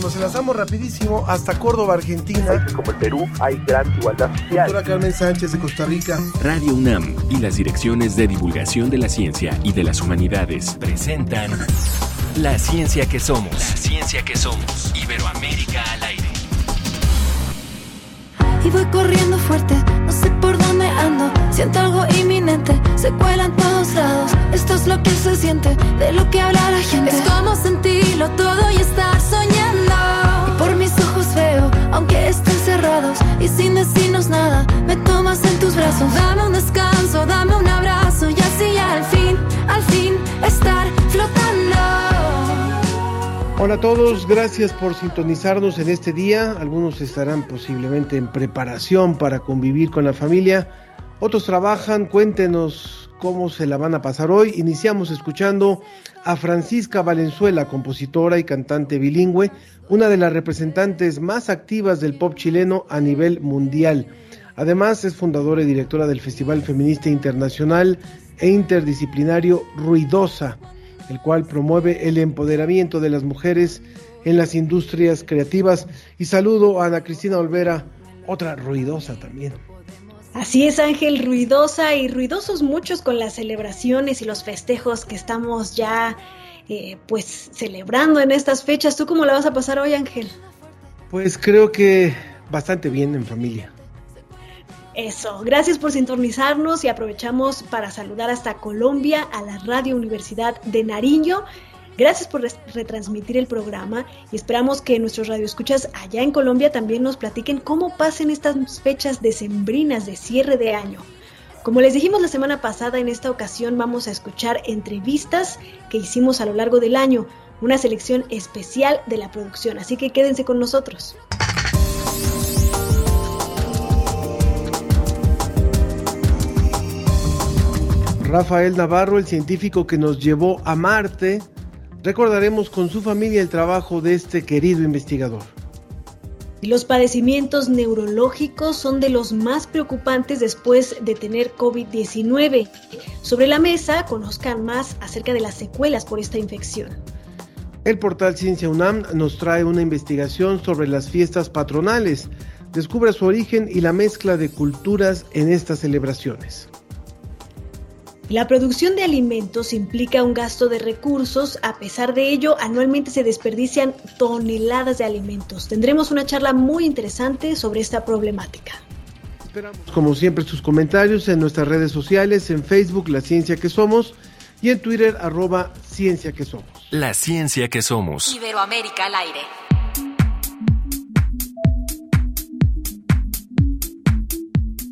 Nos enlazamos rapidísimo hasta Córdoba, Argentina. como el Perú hay gran igualdad social. Doctora Carmen Sánchez de Costa Rica. Radio UNAM y las direcciones de divulgación de la ciencia y de las humanidades presentan La ciencia que somos. La ciencia que somos. Iberoamérica al aire. Y voy corriendo fuerte, no sé por dónde ando. Siento algo inminente, se cuela en todos lados. Esto es lo que se siente, de lo que habla la gente. Es como sentirlo todo y estar soñando. Aunque estén cerrados y sin decirnos nada, me tomas en tus brazos. Dame un descanso, dame un abrazo y así al fin, al fin estar flotando. Hola a todos, gracias por sintonizarnos en este día. Algunos estarán posiblemente en preparación para convivir con la familia, otros trabajan. Cuéntenos cómo se la van a pasar hoy. Iniciamos escuchando a Francisca Valenzuela, compositora y cantante bilingüe, una de las representantes más activas del pop chileno a nivel mundial. Además es fundadora y directora del Festival Feminista Internacional e Interdisciplinario Ruidosa el cual promueve el empoderamiento de las mujeres en las industrias creativas. Y saludo a Ana Cristina Olvera, otra ruidosa también. Así es, Ángel, ruidosa y ruidosos muchos con las celebraciones y los festejos que estamos ya eh, pues celebrando en estas fechas. ¿Tú cómo la vas a pasar hoy, Ángel? Pues creo que bastante bien en familia. Eso, gracias por sintonizarnos y aprovechamos para saludar hasta Colombia a la Radio Universidad de Nariño. Gracias por retransmitir el programa y esperamos que nuestros radioescuchas allá en Colombia también nos platiquen cómo pasen estas fechas decembrinas de cierre de año. Como les dijimos la semana pasada, en esta ocasión vamos a escuchar entrevistas que hicimos a lo largo del año, una selección especial de la producción, así que quédense con nosotros. Rafael Navarro, el científico que nos llevó a Marte. Recordaremos con su familia el trabajo de este querido investigador. Los padecimientos neurológicos son de los más preocupantes después de tener COVID-19. Sobre la mesa, conozcan más acerca de las secuelas por esta infección. El portal Ciencia UNAM nos trae una investigación sobre las fiestas patronales. Descubre su origen y la mezcla de culturas en estas celebraciones. La producción de alimentos implica un gasto de recursos, a pesar de ello, anualmente se desperdician toneladas de alimentos. Tendremos una charla muy interesante sobre esta problemática. Esperamos, como siempre, sus comentarios en nuestras redes sociales, en Facebook, La Ciencia que Somos, y en Twitter, arroba Ciencia que Somos. La Ciencia que Somos. Iberoamérica al aire.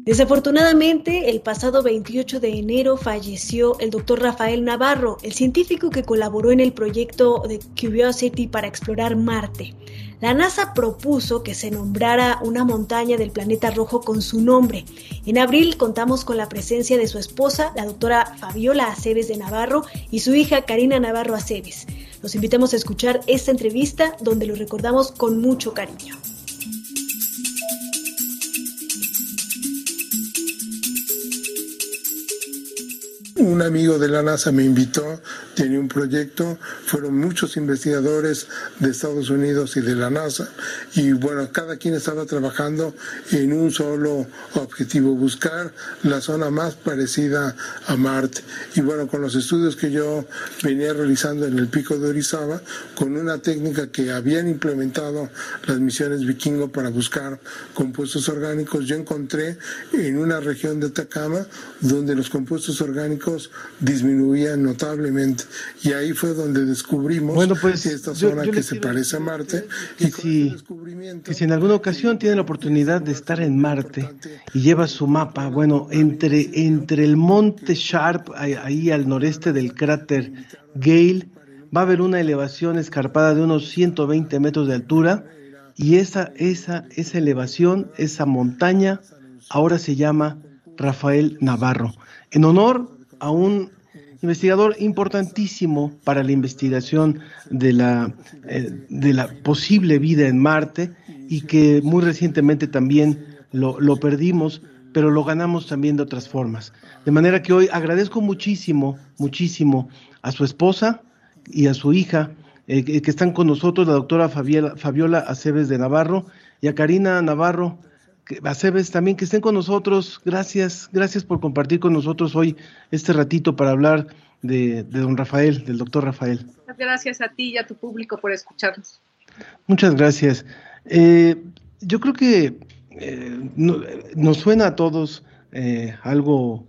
Desafortunadamente, el pasado 28 de enero falleció el doctor Rafael Navarro, el científico que colaboró en el proyecto de Curiosity para explorar Marte. La NASA propuso que se nombrara una montaña del planeta rojo con su nombre. En abril contamos con la presencia de su esposa, la doctora Fabiola Aceves de Navarro, y su hija Karina Navarro Aceves. Los invitamos a escuchar esta entrevista donde lo recordamos con mucho cariño. Un amigo de la NASA me invitó, tenía un proyecto, fueron muchos investigadores de Estados Unidos y de la NASA, y bueno, cada quien estaba trabajando en un solo objetivo, buscar la zona más parecida a Marte. Y bueno, con los estudios que yo venía realizando en el pico de Orizaba, con una técnica que habían implementado las misiones vikingo para buscar compuestos orgánicos, yo encontré en una región de Atacama donde los compuestos orgánicos disminuían notablemente. Y ahí fue donde descubrimos bueno, pues, esta zona que se parece a Marte. Y si, que si en alguna ocasión tiene la oportunidad de estar en Marte y lleva su mapa, bueno, entre, entre el monte Sharp, ahí al noreste del cráter Gale, va a haber una elevación escarpada de unos 120 metros de altura y esa, esa, esa elevación, esa montaña, ahora se llama Rafael Navarro, en honor a un investigador importantísimo para la investigación de la, eh, de la posible vida en Marte y que muy recientemente también lo, lo, perdimos, pero lo ganamos también de otras formas. De manera que hoy agradezco muchísimo, muchísimo a su esposa y a su hija que, están con nosotros, la doctora Fabiola, Fabiola Aceves de Navarro y a Karina Navarro Aceves también que estén con nosotros. Gracias, gracias por compartir con nosotros hoy este ratito para hablar de, don Rafael, del doctor Rafael. Gracias a ti y a tu público por escucharnos. Muchas gracias. Eh, yo creo que eh, nos suena a todos eh, algo,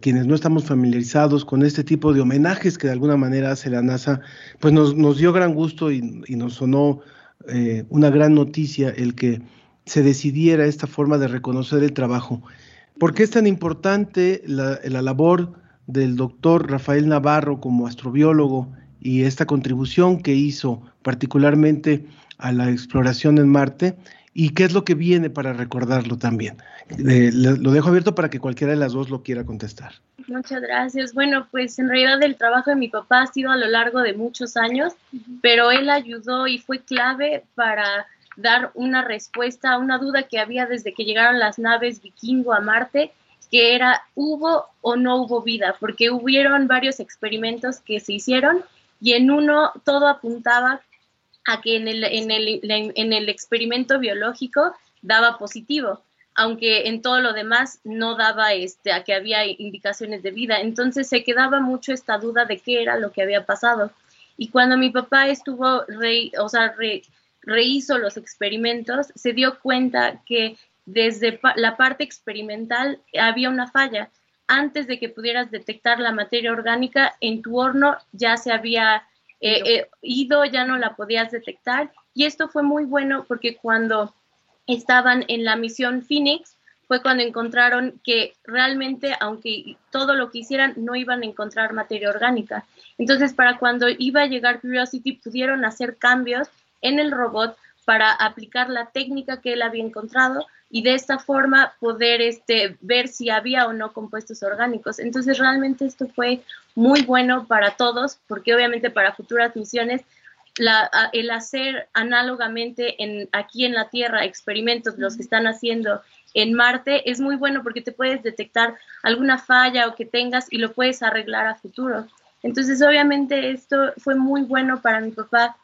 quienes no estamos familiarizados con este tipo de homenajes que de alguna manera hace la NASA, pues nos, nos dio gran gusto y, y nos sonó una gran noticia el que se decidiera esta forma de reconocer el trabajo. ¿Por qué es tan importante la, labor del doctor Rafael Navarro como astrobiólogo y esta contribución que hizo particularmente a la exploración en Marte? ¿Y qué es lo que viene para recordarlo también? lo dejo abierto para que cualquiera de las dos lo quiera contestar. Muchas gracias. Bueno, pues en realidad el trabajo de mi papá ha sido a lo largo de muchos años, pero él ayudó y fue clave para dar una respuesta a una duda que había desde que llegaron las naves vikingo a Marte, que era hubo o no hubo vida, porque hubieron varios experimentos que se hicieron y en uno todo apuntaba a que en el, en el, en el experimento biológico daba positivo, aunque en todo lo demás no daba este, a que había indicaciones de vida. Entonces se quedaba mucho esta duda de qué era lo que había pasado. Y cuando mi papá estuvo, rey, o sea, re, rehizo los experimentos, se dio cuenta que desde la parte experimental había una falla. Antes de que pudieras detectar la materia orgánica, en tu horno ya se había eh, eh, ido, ya no la podías detectar. Y esto fue muy bueno porque cuando estaban en la misión Phoenix, fue cuando encontraron que realmente, aunque todo lo que hicieran, no iban a encontrar materia orgánica. Entonces, para cuando iba a llegar Curiosity, pudieron hacer cambios en el robot para aplicar la técnica que él había encontrado y de esta forma poder este, ver si había o no compuestos orgánicos. Entonces realmente esto fue muy bueno para todos, porque obviamente para futuras misiones el hacer análogamente en, aquí en la Tierra experimentos, los que están haciendo en Marte, es muy bueno porque te puedes detectar alguna falla o que tengas y lo puedes arreglar a futuro. Entonces obviamente esto fue muy bueno para mi papá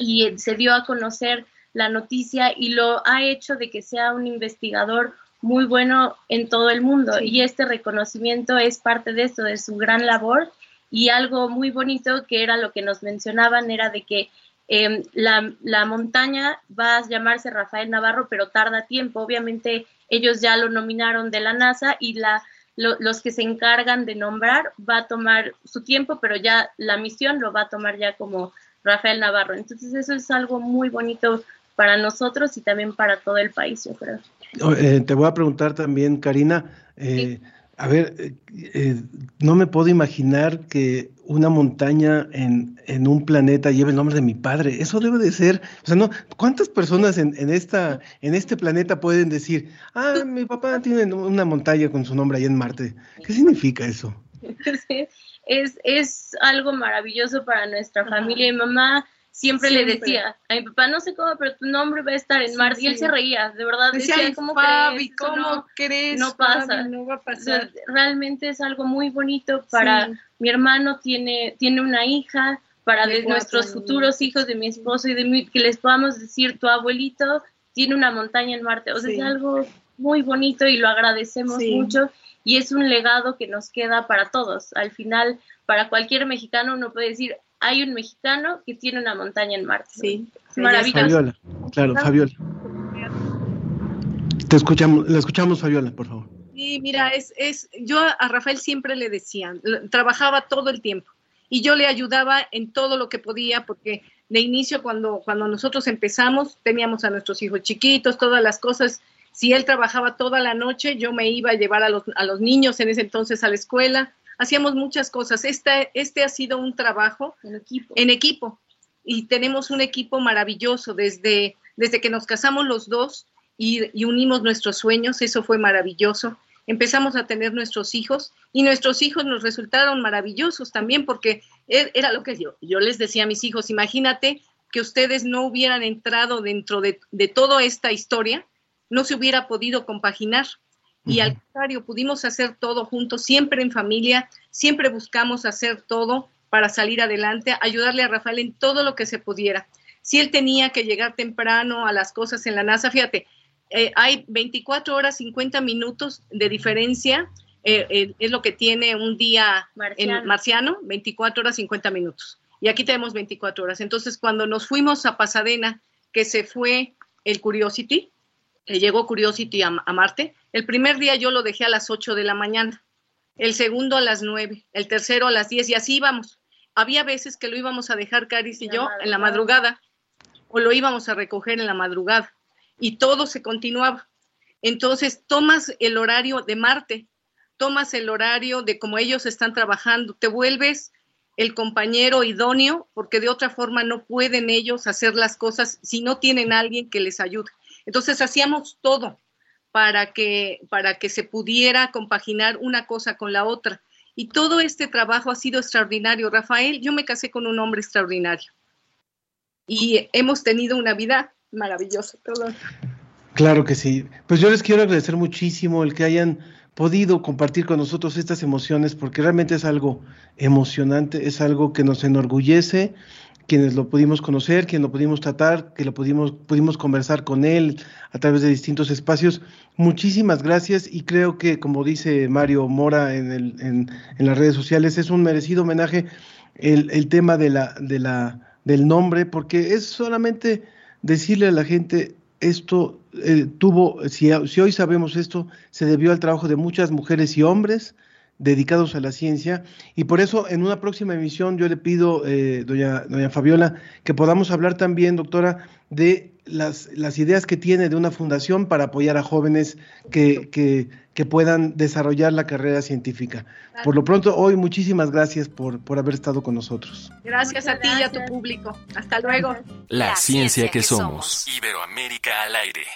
y se dio a conocer la noticia y lo ha hecho de que sea un investigador muy bueno en todo el mundo. Y este reconocimiento es parte de eso, de su gran labor. Y algo muy bonito que era lo que nos mencionaban era de que em, la, la, montaña va a llamarse Rafael Navarro, pero tarda tiempo. Obviamente ellos ya lo nominaron de la NASA y la, los que se encargan de nombrar va a tomar su tiempo, pero ya la misión lo va a tomar ya como Rafael Navarro. Entonces eso es algo muy bonito para nosotros y también para todo el país, yo creo. Oh, eh, te voy a preguntar también, Karina, eh, a ver, eh, no me puedo imaginar que una montaña en, en, un planeta lleve el nombre de mi padre. Eso debe de ser, o sea, no, ¿cuántas personas en, en, esta, en este planeta pueden decir, ah, mi papá tiene una montaña con su nombre ahí en Marte? ¿Qué significa eso? Sí es, es algo maravilloso para nuestra familia. y mamá siempre, le decía a mi papá, no sé cómo, pero tu nombre va a estar en Marte. Y él se reía, de verdad. Decía, ¿cómo crees? ¿cómo no, crees? No pasa. no va a pasar. realmente es algo muy bonito para mi hermano, tiene, tiene una hija, para nuestros futuros hijos, de mi esposo y de mí, que les podamos decir, tu abuelito tiene una montaña en Marte. O sea, es algo muy bonito y lo agradecemos mucho y es un legado que nos queda para todos. Al final, para cualquier mexicano uno puede decir, hay un mexicano que tiene una montaña en Marte. Sí, maravilloso. Fabiola, claro, Fabiola. Te escuchamos, la escuchamos, Fabiola, por favor. Sí, mira, es, es, yo a Rafael siempre le decía, trabajaba todo el tiempo y yo le ayudaba en todo lo que podía porque de inicio cuando, cuando nosotros empezamos teníamos a nuestros hijos chiquitos, todas las cosas si él trabajaba toda la noche, yo me iba a llevar a los, a los niños en ese entonces a la escuela. Hacíamos muchas cosas. Este, este ha sido un trabajo en equipo. en equipo. Y tenemos un equipo maravilloso desde, desde que nos casamos los dos y, y unimos nuestros sueños. Eso fue maravilloso empezamos a tener nuestros hijos y nuestros hijos nos resultaron maravillosos también porque e, era lo que yo, yo les decía a mis hijos, imagínate que ustedes no hubieran entrado dentro de, de toda esta historia no se hubiera podido compaginar. Y al contrario, pudimos hacer todo juntos, siempre en familia, siempre buscamos hacer todo para salir adelante, ayudarle a Rafael en todo lo que se pudiera. Si él tenía que llegar temprano a las cosas en la NASA, fíjate, eh, hay 24 horas 50 minutos de diferencia, eh, eh, es lo que tiene un día marciano. En marciano, 24 horas 50 minutos. Y aquí tenemos 24 horas. Entonces, cuando nos fuimos a Pasadena, que se fue el Curiosity, llegó Curiosity a, a Marte, el primer día yo lo dejé a las 8 de la mañana, el segundo a las 9, el tercero a las 10 y así íbamos. Había veces que lo íbamos a dejar Caris y yo en la madrugada o lo íbamos a recoger en la madrugada y todo se continuaba. Entonces tomas el horario de Marte, tomas el horario de cómo ellos están trabajando, te vuelves el compañero idóneo, porque de otra forma no pueden ellos hacer las cosas si no tienen alguien que les ayude. Entonces hacíamos todo para que, para que se pudiera compaginar una cosa con la otra. Y todo este trabajo ha sido extraordinario. Rafael, yo me casé con un hombre extraordinario y hemos tenido una vida maravillosa. Claro que sí. Pues yo les quiero agradecer muchísimo el que hayan podido compartir con nosotros estas emociones, porque realmente es algo emocionante, es algo que nos enorgullece, quienes lo pudimos conocer, quienes lo pudimos tratar, que lo pudimos, pudimos conversar con él a través de distintos espacios. Muchísimas gracias y creo que, como dice Mario Mora en, el, en, las redes sociales, es un merecido homenaje el, el tema de la, de la del nombre, porque es solamente decirle a la gente, esto eh, tuvo, si, si, hoy sabemos esto, se debió al trabajo de muchas mujeres y hombres dedicados a la ciencia, y por eso en una próxima emisión yo le pido, eh, doña, doña Fabiola, que podamos hablar también, doctora, de las, las ideas que tiene de una fundación para apoyar a jóvenes que, que, que puedan desarrollar la carrera científica. Por lo pronto, hoy muchísimas gracias por, por haber estado con nosotros. Gracias a ti y a tu público. Hasta luego. La, ciencia, que, somos. Iberoamérica al aire.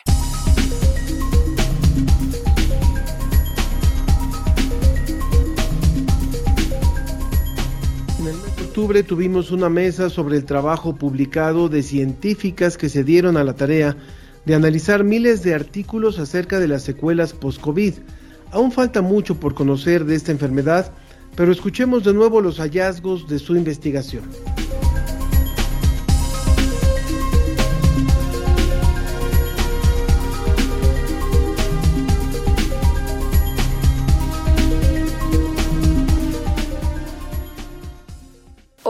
Octubre tuvimos una mesa sobre el trabajo publicado de científicas que se dieron a la tarea de analizar miles de artículos acerca de las secuelas post-COVID. Aún falta mucho por conocer de esta enfermedad, pero escuchemos de nuevo los hallazgos de su investigación.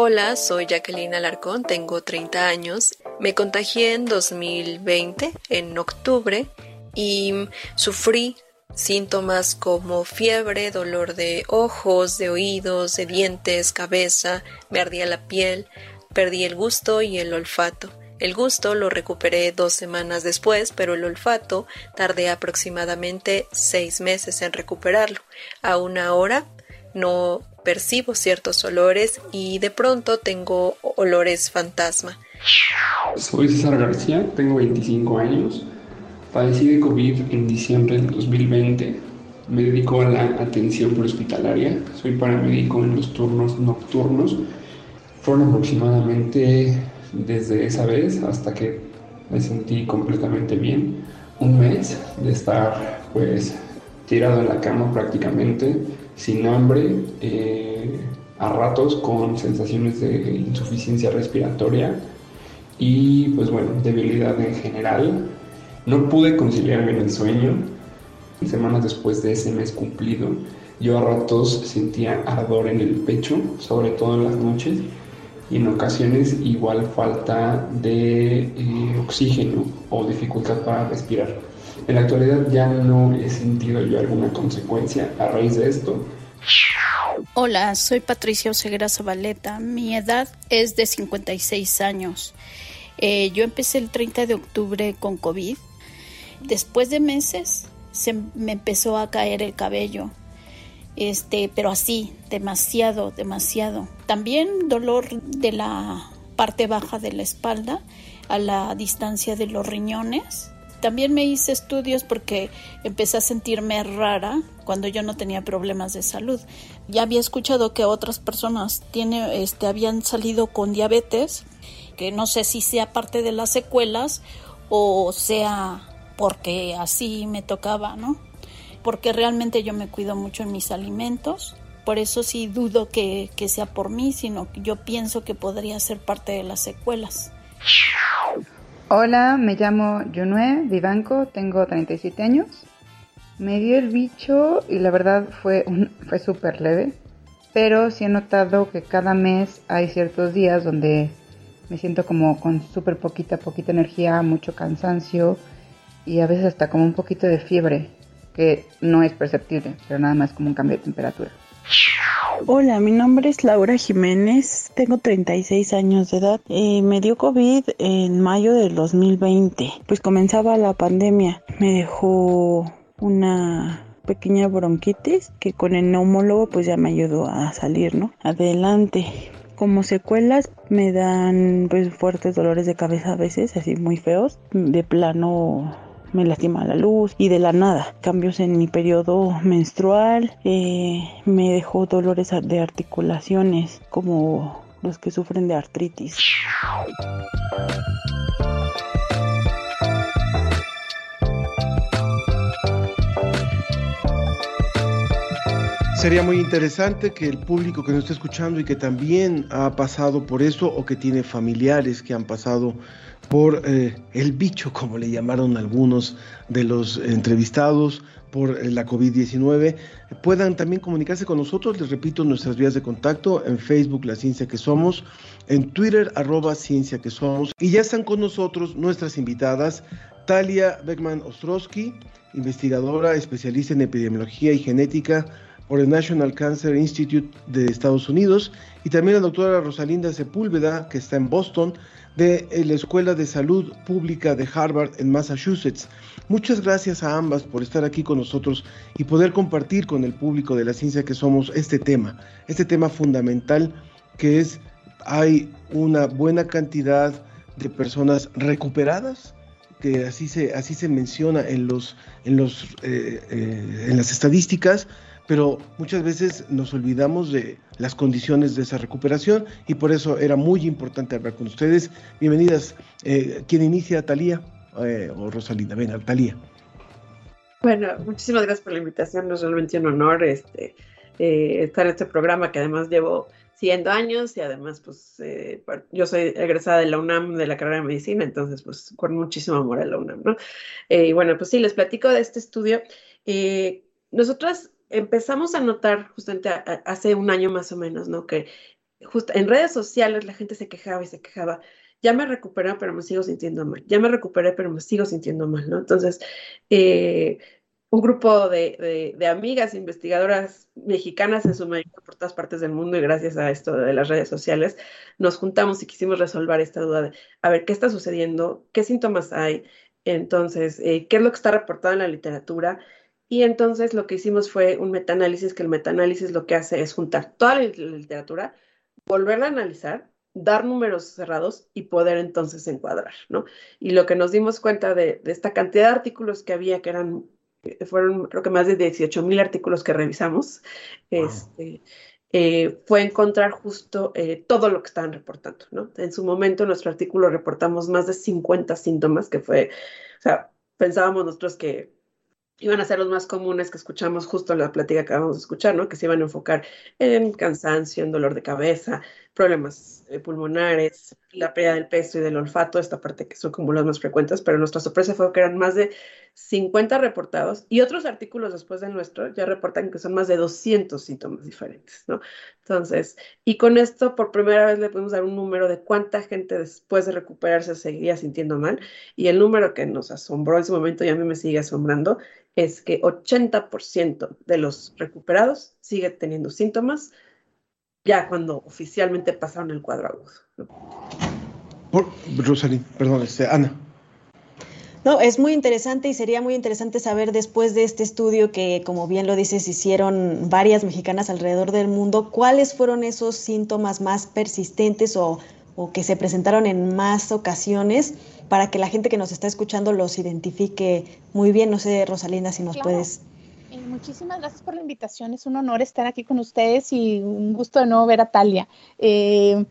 Hola, soy Jacqueline Alarcón, tengo 30 años. Me contagié en 2020, en octubre, y sufrí síntomas como fiebre, dolor de ojos, de oídos, de dientes, cabeza, me ardía la piel, perdí el gusto y el olfato. El gusto lo recuperé dos semanas después, pero el olfato tardé aproximadamente seis meses en recuperarlo. Aún ahora no percibo ciertos olores y de pronto tengo olores fantasma. Soy César García, tengo 25 años. Padecí de COVID en diciembre del 2020. Me dedico a la atención prehospitalaria. Soy paramédico en los turnos nocturnos. Fueron aproximadamente desde esa vez hasta que me sentí completamente bien. Un mes de estar pues tirado en la cama prácticamente sin hambre, eh, a ratos con sensaciones de insuficiencia respiratoria y pues bueno, debilidad en general. No pude conciliar bien el sueño. Semanas después de ese mes cumplido, yo a ratos sentía ardor en el pecho, sobre todo en las noches, y en ocasiones igual falta de eh, oxígeno o dificultad para respirar. En la actualidad ya no he sentido yo alguna consecuencia a raíz de esto. Hola, soy Patricia Oseguera Zabaleta. Mi edad es de 56 años. Eh, yo empecé el 30 de octubre con COVID. Después de meses se me empezó a caer el cabello. Este, pero así, demasiado, demasiado. También dolor de la parte baja de la espalda a la distancia de los riñones también me hice estudios porque empecé a sentirme rara cuando yo no tenía problemas de salud. Ya había escuchado que otras personas tiene, este, habían salido con diabetes, que no sé si sea parte de las secuelas o sea porque así me tocaba, ¿no? Porque realmente yo me cuido mucho en mis alimentos por eso sí dudo que, que sea por mí, sino que yo pienso que podría ser parte de las secuelas. Hola, me llamo Junue Vivanco, tengo 37 años. Me dio el bicho y la verdad fue, fue súper leve, pero sí he notado que cada mes hay ciertos días donde me siento como con súper poquita, poquita energía, mucho cansancio y a veces hasta como un poquito de fiebre, que no es perceptible, pero nada más como un cambio de temperatura. Hola, mi nombre es Laura Jiménez, tengo 36 años de edad. Eh, me dio COVID en mayo del 2020, pues comenzaba la pandemia. Me dejó una pequeña bronquitis que con el neumólogo pues ya me ayudó a salir, ¿no? Adelante. Como secuelas me dan pues fuertes dolores de cabeza a veces, así muy feos. De plano me lastima la luz y de la nada. Cambios en mi periodo menstrual, eh, me dejó dolores de articulaciones como los que sufren de artritis. Sería muy interesante que el público que nos está escuchando y que también ha pasado por eso o que tiene familiares que han pasado por eh, el bicho, como le llamaron algunos de los entrevistados, por eh, la COVID-19, puedan también comunicarse con nosotros. Les repito nuestras vías de contacto en Facebook, La Ciencia que Somos, en Twitter, arroba Ciencia que Somos. Y ya están con nosotros nuestras invitadas, Talia Beckman Ostrowski, investigadora, especialista en epidemiología y genética por el National Cancer Institute de Estados Unidos, y también la doctora Rosalinda Sepúlveda, que está en Boston, de la Escuela de Salud Pública de Harvard en Massachusetts. Muchas gracias a ambas por estar aquí con nosotros y poder compartir con el público de la ciencia que somos este tema, este tema fundamental que es, hay una buena cantidad de personas recuperadas, que así se, así se menciona en, los, en, los, eh, eh, en las estadísticas, pero muchas veces nos olvidamos de las condiciones de esa recuperación y por eso era muy importante hablar con ustedes. Bienvenidas. Eh, ¿Quién inicia, Talía eh, o Rosalinda? Venga, Talía. Bueno, muchísimas gracias por la invitación. Es realmente un honor este, eh, estar en este programa que además llevo siguiendo años y además pues yo soy egresada de la UNAM de la carrera de medicina, entonces pues con muchísimo amor a la UNAM, ¿no? y bueno, pues sí, les platico de este estudio. nosotras empezamos a notar justamente hace un año más o menos, ¿no? Que justo en redes sociales la gente se quejaba y se quejaba. Ya me recuperé, pero me sigo sintiendo mal. Ya me recuperé, pero me sigo sintiendo mal, ¿no? Entonces, eh, un grupo de, amigas investigadoras mexicanas en su mayoría por todas partes del mundo y gracias a esto de las redes sociales, nos juntamos y quisimos resolver esta duda de, a ver, ¿qué está sucediendo? ¿Qué síntomas hay? Entonces, eh, ¿qué es lo que está reportado en la literatura? Y entonces lo que hicimos fue un metaanálisis, que el metaanálisis lo que hace es juntar toda la literatura, volverla a analizar, dar números cerrados y poder entonces encuadrar, ¿no? Y lo que nos dimos cuenta de, esta cantidad de artículos que había, que eran, eh, fueron creo que más de 18 mil artículos que revisamos, este, eh, fue encontrar justo eh, todo lo que estaban reportando, ¿no? En su momento, en nuestro artículo reportamos más de 50 síntomas, que fue, o sea, pensábamos nosotros que iban a ser los más comunes que escuchamos justo en la plática que acabamos de escuchar, ¿no? Que se iban a enfocar en cansancio, en dolor de cabeza, problemas eh, pulmonares, la pérdida del peso y del olfato, esta parte que son como las más frecuentes, pero nuestra sorpresa fue que eran más de 50 reportados y otros artículos después del nuestro ya reportan que son más de 200 síntomas diferentes, ¿no? Entonces, y con esto por primera vez le podemos dar un número de cuánta gente después de recuperarse seguía sintiendo mal y el número que nos asombró en su momento y a mí me sigue asombrando es que 80% de los recuperados sigue teniendo síntomas ya cuando oficialmente pasaron el cuadro agudo. Por, perdón, este, Ana. No, es muy interesante y sería muy interesante saber después de este estudio que, como bien lo dices, hicieron varias mexicanas alrededor del mundo, cuáles fueron esos síntomas más persistentes o, o que se presentaron en más ocasiones para que la gente que nos está escuchando los identifique muy bien. No sé, Rosalinda, si nos puedes eh, muchísimas gracias por la invitación. Es un honor estar aquí con ustedes y un gusto de nuevo ver a Talia. Eh,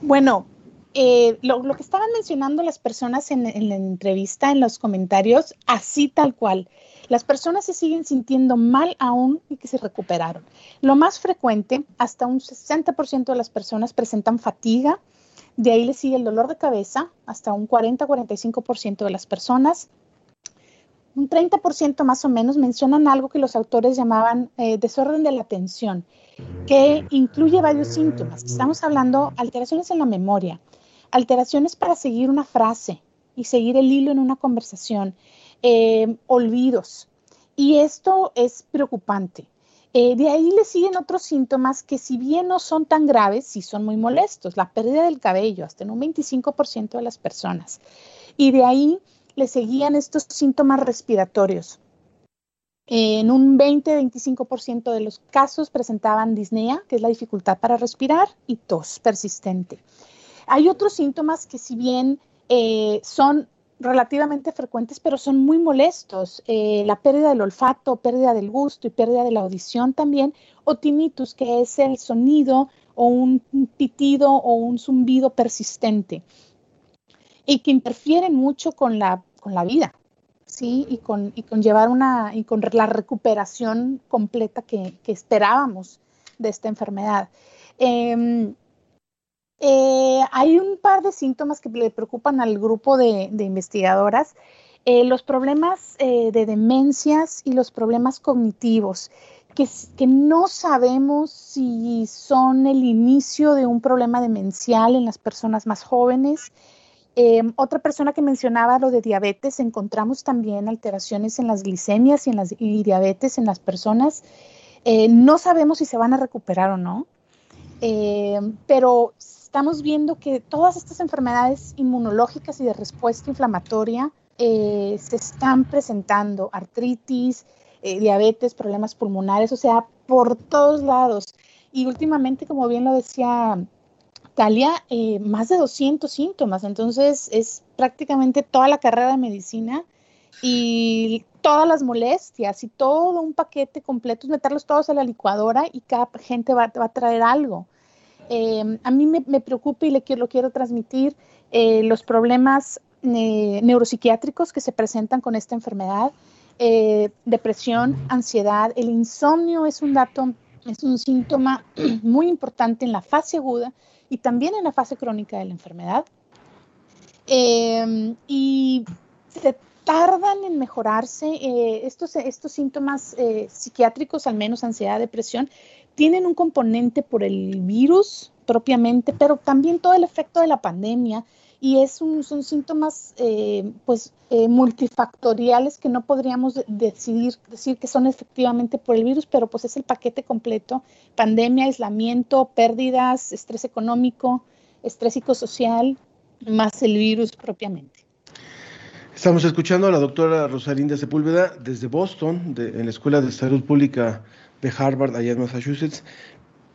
bueno, eh, lo, que estaban mencionando las personas en, en, la entrevista, en los comentarios, así tal cual. Las personas se siguen sintiendo mal aún y que se recuperaron. Lo más frecuente, hasta un 60% de las personas presentan fatiga, de ahí le sigue el dolor de cabeza, hasta un 40-45% de las personas. Un 30% más o menos mencionan algo que los autores llamaban eh, desorden de la atención, que incluye varios síntomas. Estamos hablando alteraciones en la memoria, alteraciones para seguir una frase y seguir el hilo en una conversación, eh, olvidos. Y esto es preocupante. Eh, de ahí le siguen otros síntomas que si bien no son tan graves, sí son muy molestos. La pérdida del cabello, hasta en un 25% de las personas. Y de ahí le seguían estos síntomas respiratorios. En un 20-25% de los casos presentaban disnea, que es la dificultad para respirar, y tos persistente. Hay otros síntomas que si bien eh, son relativamente frecuentes, pero son muy molestos. Eh, la pérdida del olfato, pérdida del gusto y pérdida de la audición también, o tinnitus, que es el sonido o un pitido o un zumbido persistente y que interfieren mucho con la, con la vida, ¿sí? Y con, llevar una, y con la recuperación completa que, esperábamos de esta enfermedad. Em, eh, hay un par de síntomas que le preocupan al grupo de, investigadoras. Eh, los problemas eh, de demencias y los problemas cognitivos, que, no sabemos si son el inicio de un problema demencial en las personas más jóvenes. Otra persona que mencionaba lo de diabetes, encontramos también alteraciones en las glicemias y en las diabetes en las personas. no sabemos si se van a recuperar o no, pero estamos viendo que todas estas enfermedades inmunológicas y de respuesta inflamatoria eh, se están presentando, artritis, eh, diabetes, problemas pulmonares, o sea, por todos lados. Y últimamente, como bien lo decía Talia, eh, más de 200 síntomas, entonces es prácticamente toda la carrera de medicina y todas las molestias y todo un paquete completo, meterlos todos a la licuadora y cada gente va, va a traer algo. Em, a mí me, preocupa y le quiero, lo quiero transmitir eh, los problemas eh, neuropsiquiátricos que se presentan con esta enfermedad, eh, depresión, ansiedad, el insomnio es un dato, es un síntoma muy importante en la fase aguda y también en la fase crónica de la enfermedad. Em, y se tardan en mejorarse estos, estos síntomas psiquiátricos, al menos ansiedad, depresión, tienen un componente por el virus propiamente, pero también todo el efecto de la pandemia y es un, son síntomas eh, pues eh, multifactoriales que no podríamos decidir, decir que son efectivamente por el virus, pero pues es el paquete completo, pandemia, aislamiento, pérdidas, estrés económico, estrés psicosocial, más el virus propiamente. Estamos escuchando a la doctora Rosalinda Sepúlveda desde Boston, en la Escuela de Salud Pública de Harvard, allá en Massachusetts.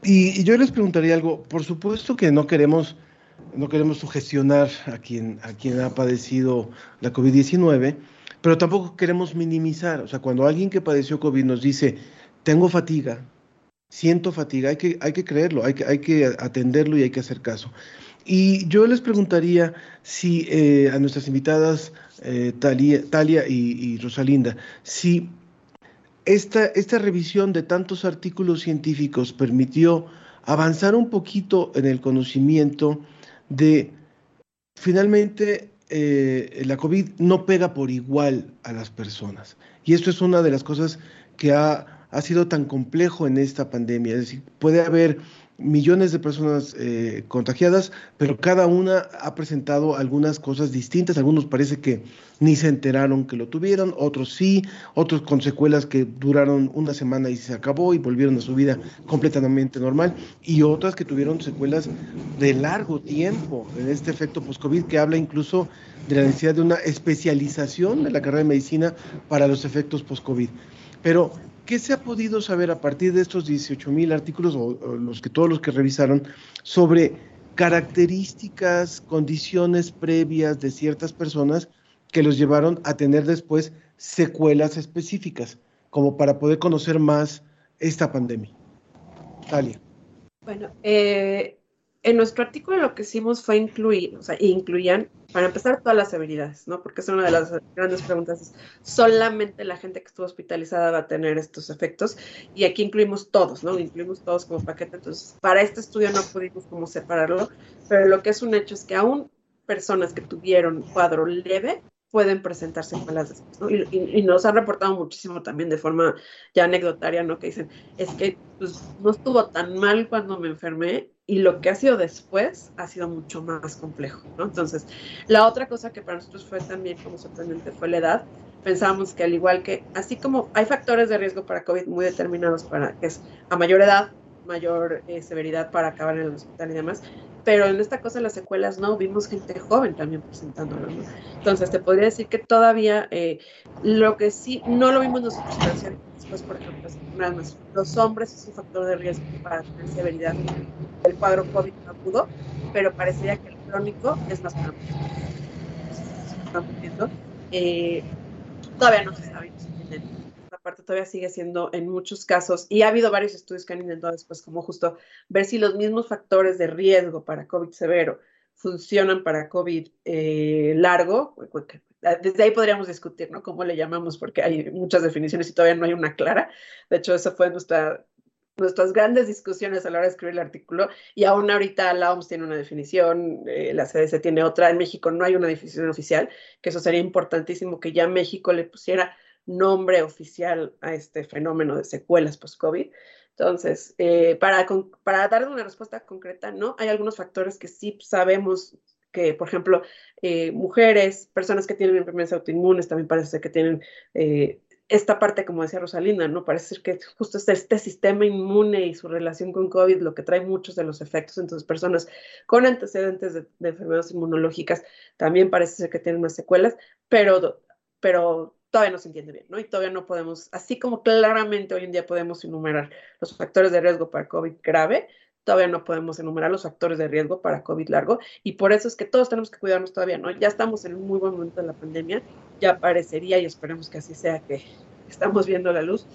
Y, yo les preguntaría algo, por supuesto que no queremos, no queremos sugestionar a quien, a quien ha padecido la COVID-19, pero tampoco queremos minimizar. O sea, cuando alguien que padeció COVID nos dice, tengo fatiga, siento fatiga, hay que, hay que creerlo, hay que, hay que atenderlo y hay que hacer caso. Y yo les preguntaría si eh, a nuestras invitadas, eh, Talia, y, y Rosalinda, si esta, esta revisión de tantos artículos científicos permitió avanzar un poquito en el conocimiento de finalmente eh, la COVID no pega por igual a las personas. Y esto es una de las cosas que ha, ha sido tan complejo en esta pandemia. Es decir, puede haber millones de personas eh, contagiadas, pero cada una ha presentado algunas cosas distintas. Algunos parece que ni se enteraron que lo tuvieron, otros sí, otros con secuelas que duraron una semana y se acabó y volvieron a su vida completamente normal, y otras que tuvieron secuelas de largo tiempo en este efecto post-COVID que habla incluso de la necesidad de una especialización de la carrera de medicina para los efectos post-COVID. Pero ¿Qué se ha podido saber a partir de estos 18 mil artículos, o, los que todos los que revisaron, sobre características, condiciones previas de ciertas personas que los llevaron a tener después secuelas específicas, como para poder conocer más esta pandemia? Talia. Bueno, eh, en nuestro artículo lo que hicimos fue incluir, o sea, incluían, para empezar, todas las severidades, ¿no? Porque es una de las grandes preguntas, es, solamente la gente que estuvo hospitalizada va a tener estos efectos, y aquí incluimos todos, ¿no? Incluimos todos como paquete, entonces, para este estudio no pudimos como separarlo, pero lo que es un hecho es que aún personas que tuvieron cuadro leve pueden presentarse secuelas después, ¿no? Y, y, nos han reportado muchísimo también de forma ya anecdotaria, ¿no? Que dicen, es que pues, no estuvo tan mal cuando me enfermé y lo que ha sido después ha sido mucho más complejo, ¿no? Entonces, la otra cosa que para nosotros fue también como sorprendente fue la edad. Pensábamos que al igual que, así como hay factores de riesgo para COVID muy determinados para que es a mayor edad, mayor eh, severidad para acabar en el hospital y demás, pero en esta cosa las secuelas no, vimos gente joven también presentándolo. ¿no? Entonces, te podría decir que todavía eh, lo que sí, no lo vimos nosotros después, por ejemplo, los hombres es un factor de riesgo para tener severidad del cuadro COVID agudo, pero parecería que el crónico es más para eh, todavía no se sabe parte todavía sigue siendo en muchos casos, y ha habido varios estudios que han intentado después como justo ver si los mismos factores de riesgo para COVID severo funcionan para COVID eh, largo. Desde ahí podríamos discutir, ¿no? ¿Cómo le llamamos? Porque hay muchas definiciones y todavía no hay una clara. De hecho, eso fue nuestra nuestras grandes discusiones a la hora de escribir el artículo y aún ahorita la OMS tiene una definición, eh, la CDC tiene otra, en México no hay una definición oficial, que eso sería importantísimo que ya México le pusiera nombre oficial a este fenómeno de secuelas post-COVID. Entonces, eh, para, para dar una respuesta concreta, ¿no? Hay algunos factores que sí sabemos que, por ejemplo, eh, mujeres, personas que tienen enfermedades autoinmunes, también parece que tienen eh, esta parte, como decía Rosalinda, ¿no? Parece ser que justo este, este sistema inmune y su relación con COVID lo que trae muchos de los efectos. Entonces, personas con antecedentes de, de enfermedades inmunológicas también parece ser que tienen más secuelas, pero, pero todavía no se entiende bien, ¿no? Y todavía no podemos, así como claramente hoy en día podemos enumerar los factores de riesgo para COVID grave, todavía no podemos enumerar los factores de riesgo para COVID largo y por eso es que todos tenemos que cuidarnos todavía, ¿no? Ya estamos en un muy buen momento de la pandemia, ya parecería y esperemos que así sea que estamos viendo la luz.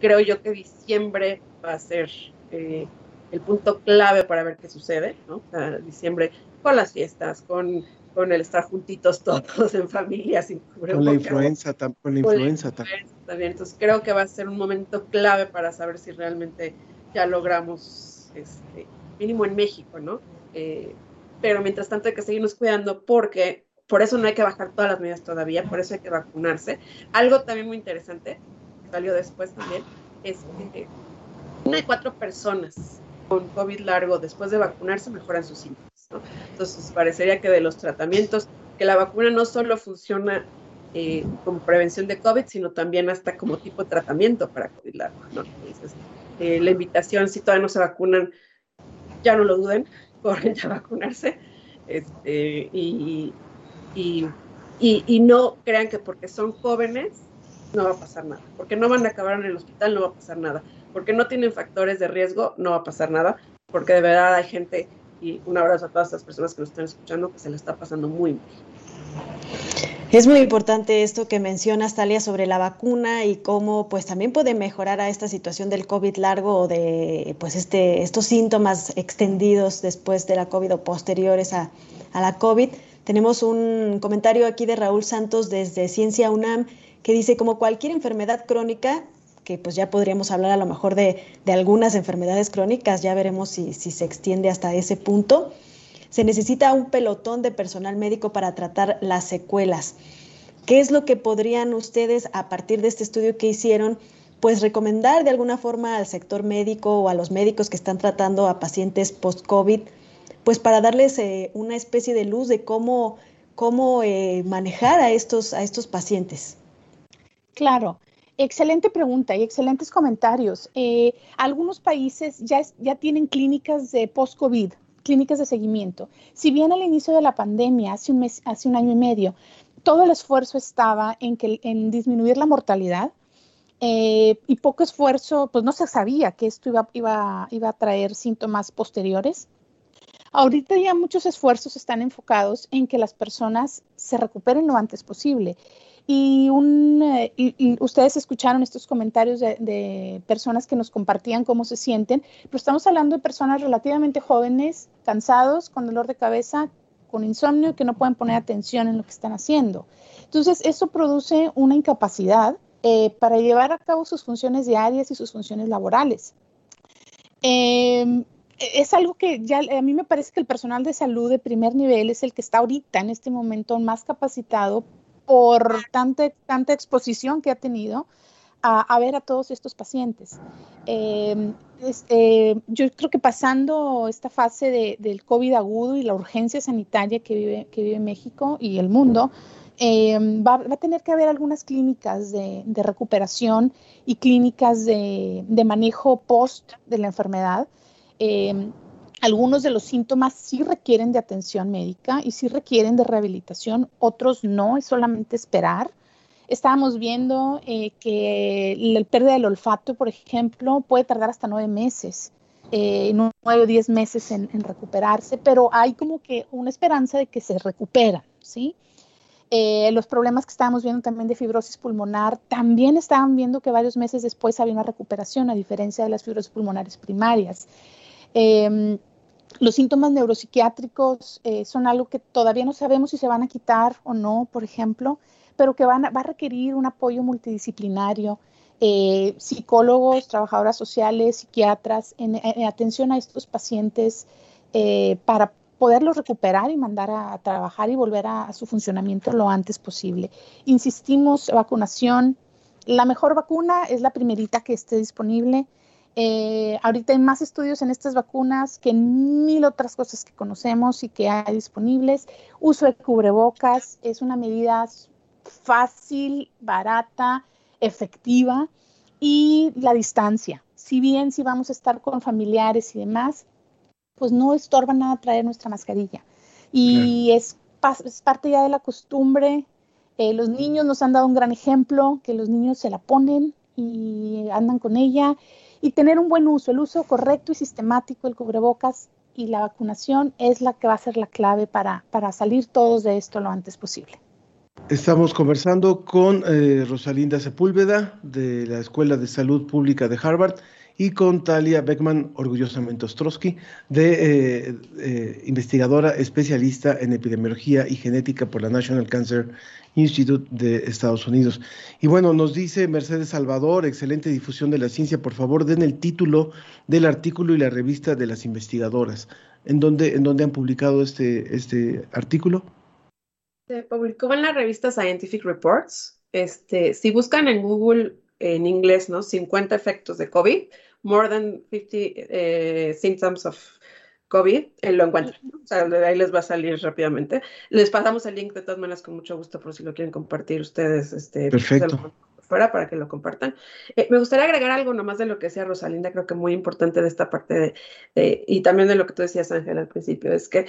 Creo yo que diciembre va a ser eh, el punto clave para ver qué sucede, ¿no? diciembre con las fiestas, con con el estar juntitos todos en familia sin Con la influenza, con la influenza, también. Entonces creo que va a ser un momento clave para saber si realmente ya logramos, este, mínimo en México, ¿no? Eh, pero mientras tanto hay que seguirnos cuidando porque por eso no hay que bajar todas las medidas todavía, por eso hay que vacunarse. Algo también muy interesante, salió después también, es que una de cuatro personas con COVID largo después de vacunarse mejoran sus síntomas. Entonces, parecería que de los tratamientos, que la vacuna no solo funciona eh, como prevención de COVID, sino también hasta como tipo de tratamiento para COVID largo, Entonces, eh, la invitación, si todavía no se vacunan, ya no lo duden, corren ya a vacunarse, este, y, y, y, no crean que porque son jóvenes no va a pasar nada, porque no van a acabar en el hospital no va a pasar nada, porque no tienen factores de riesgo no va a pasar nada, porque de verdad hay gente y un abrazo a todas las personas que nos están escuchando que se le está pasando muy mal. Es muy importante esto que mencionas, Talia, sobre la vacuna y cómo pues también puede mejorar a esta situación del COVID largo o de pues este, estos síntomas extendidos después de la COVID o posteriores a, a la COVID. Tenemos un comentario aquí de Raúl Santos desde Ciencia UNAM que dice, como cualquier enfermedad crónica, que pues ya podríamos hablar a lo mejor de, algunas enfermedades crónicas, ya veremos si, se extiende hasta ese punto. Se necesita un pelotón de personal médico para tratar las secuelas. ¿Qué es lo que podrían ustedes, a partir de este estudio que hicieron, pues recomendar de alguna forma al sector médico o a los médicos que están tratando a pacientes post-COVID, pues para darles eh, una especie de luz de cómo, cómo eh, manejar a estos, a estos pacientes? Claro, Excelente pregunta y excelentes comentarios. Eh, algunos países ya, ya tienen clínicas de post-COVID, clínicas de seguimiento. Si bien al inicio de la pandemia, hace un, mes, hace un año y medio, todo el esfuerzo estaba en, que, en disminuir la mortalidad eh, y poco esfuerzo, pues no se sabía que esto iba, iba, iba a traer síntomas posteriores. Ahorita ya muchos esfuerzos están enfocados en que las personas se recuperen lo antes posible eh, y, ustedes escucharon estos comentarios de, de, personas que nos compartían cómo se sienten, pero estamos hablando de personas relativamente jóvenes, cansados, con dolor de cabeza, con insomnio, que no pueden poner atención en lo que están haciendo. Entonces, eso produce una incapacidad eh, para llevar a cabo sus funciones diarias y sus funciones laborales. Em, es algo que ya a mí me parece que el personal de salud de primer nivel es el que está ahorita en este momento más capacitado por tanta, tanta exposición que ha tenido a, ver a todos estos pacientes. Em, eh, yo creo que pasando esta fase del COVID agudo y la urgencia sanitaria que vive, que vive México y el mundo, em, va, a tener que haber algunas clínicas de, recuperación y clínicas de, manejo post de la enfermedad. Algunos de los síntomas sí requieren de atención médica y sí requieren de rehabilitación, otros no, es solamente esperar estábamos viendo eh, que la pérdida del olfato, por ejemplo, puede tardar hasta nueve meses, eh, nueve o diez meses en, recuperarse, pero hay como que una esperanza de que se recupera, ¿sí? Eh, los problemas que estábamos viendo también de fibrosis pulmonar, también estaban viendo que varios meses después había una recuperación, a diferencia de las fibrosis pulmonares primarias. Em, los síntomas neuropsiquiátricos eh, son algo que todavía no sabemos si se van a quitar o no, por ejemplo pero que van va a requerir un apoyo multidisciplinario, eh, psicólogos, trabajadoras sociales, psiquiatras, en, atención a estos pacientes eh, para poderlos recuperar y mandar a, trabajar y volver a, su funcionamiento lo antes posible. Insistimos, vacunación. La mejor vacuna es la primerita que esté disponible. Eh, ahorita hay más estudios en estas vacunas que en mil otras cosas que conocemos y que hay disponibles. Uso de cubrebocas es una medida fácil, barata, efectiva y la distancia. Si bien si vamos a estar con familiares y demás, pues no estorba nada traer nuestra mascarilla. Y es, parte ya de la costumbre. Eh, los niños nos han dado un gran ejemplo, que los niños se la ponen y andan con ella. Y tener un buen uso, el uso correcto y sistemático del cubrebocas y la vacunación es la que va a ser la clave para, para salir todos de esto lo antes posible. Estamos conversando con eh, Rosalinda Sepúlveda de la Escuela de Salud Pública de Harvard y con Talia Beckman, orgullosamente Ostrowski, de eh, eh, investigadora especialista en epidemiología y genética por la National Cancer Institute de Estados Unidos. Y bueno, nos dice Mercedes Salvador, excelente difusión de la ciencia, por favor den el título del artículo y la revista de las investigadoras. ¿En dónde, en dónde han publicado este, este artículo? Se publicó en la revista Scientific Reports. Este, si buscan en Google en inglés, ¿no? 50 efectos de COVID, more than 50 eh, symptoms of COVID, eh, lo encuentran. O sea, ahí les va a salir rápidamente. Les pasamos el link de todas maneras con mucho gusto por si lo quieren compartir ustedes. Este, Perfecto. Fuera para que lo compartan. Eh, me gustaría agregar algo nomás de lo que decía Rosalinda, creo que muy importante de esta parte de, y también de lo que tú decías, Ángel, al principio, es que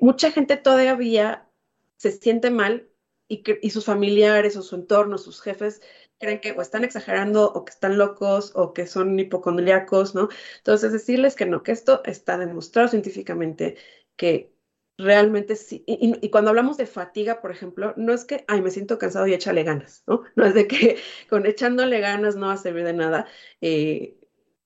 mucha gente todavía se siente mal y, y sus familiares o su entorno, sus jefes, creen que o están exagerando o que están locos o que son hipocondriacos, ¿no? Entonces, decirles que no, que esto está demostrado científicamente que realmente sí. Y, cuando hablamos de fatiga, por ejemplo, no es que, ay, me siento cansado y échale ganas, ¿no? No es de que con echándole ganas no va a servir de nada. Eh,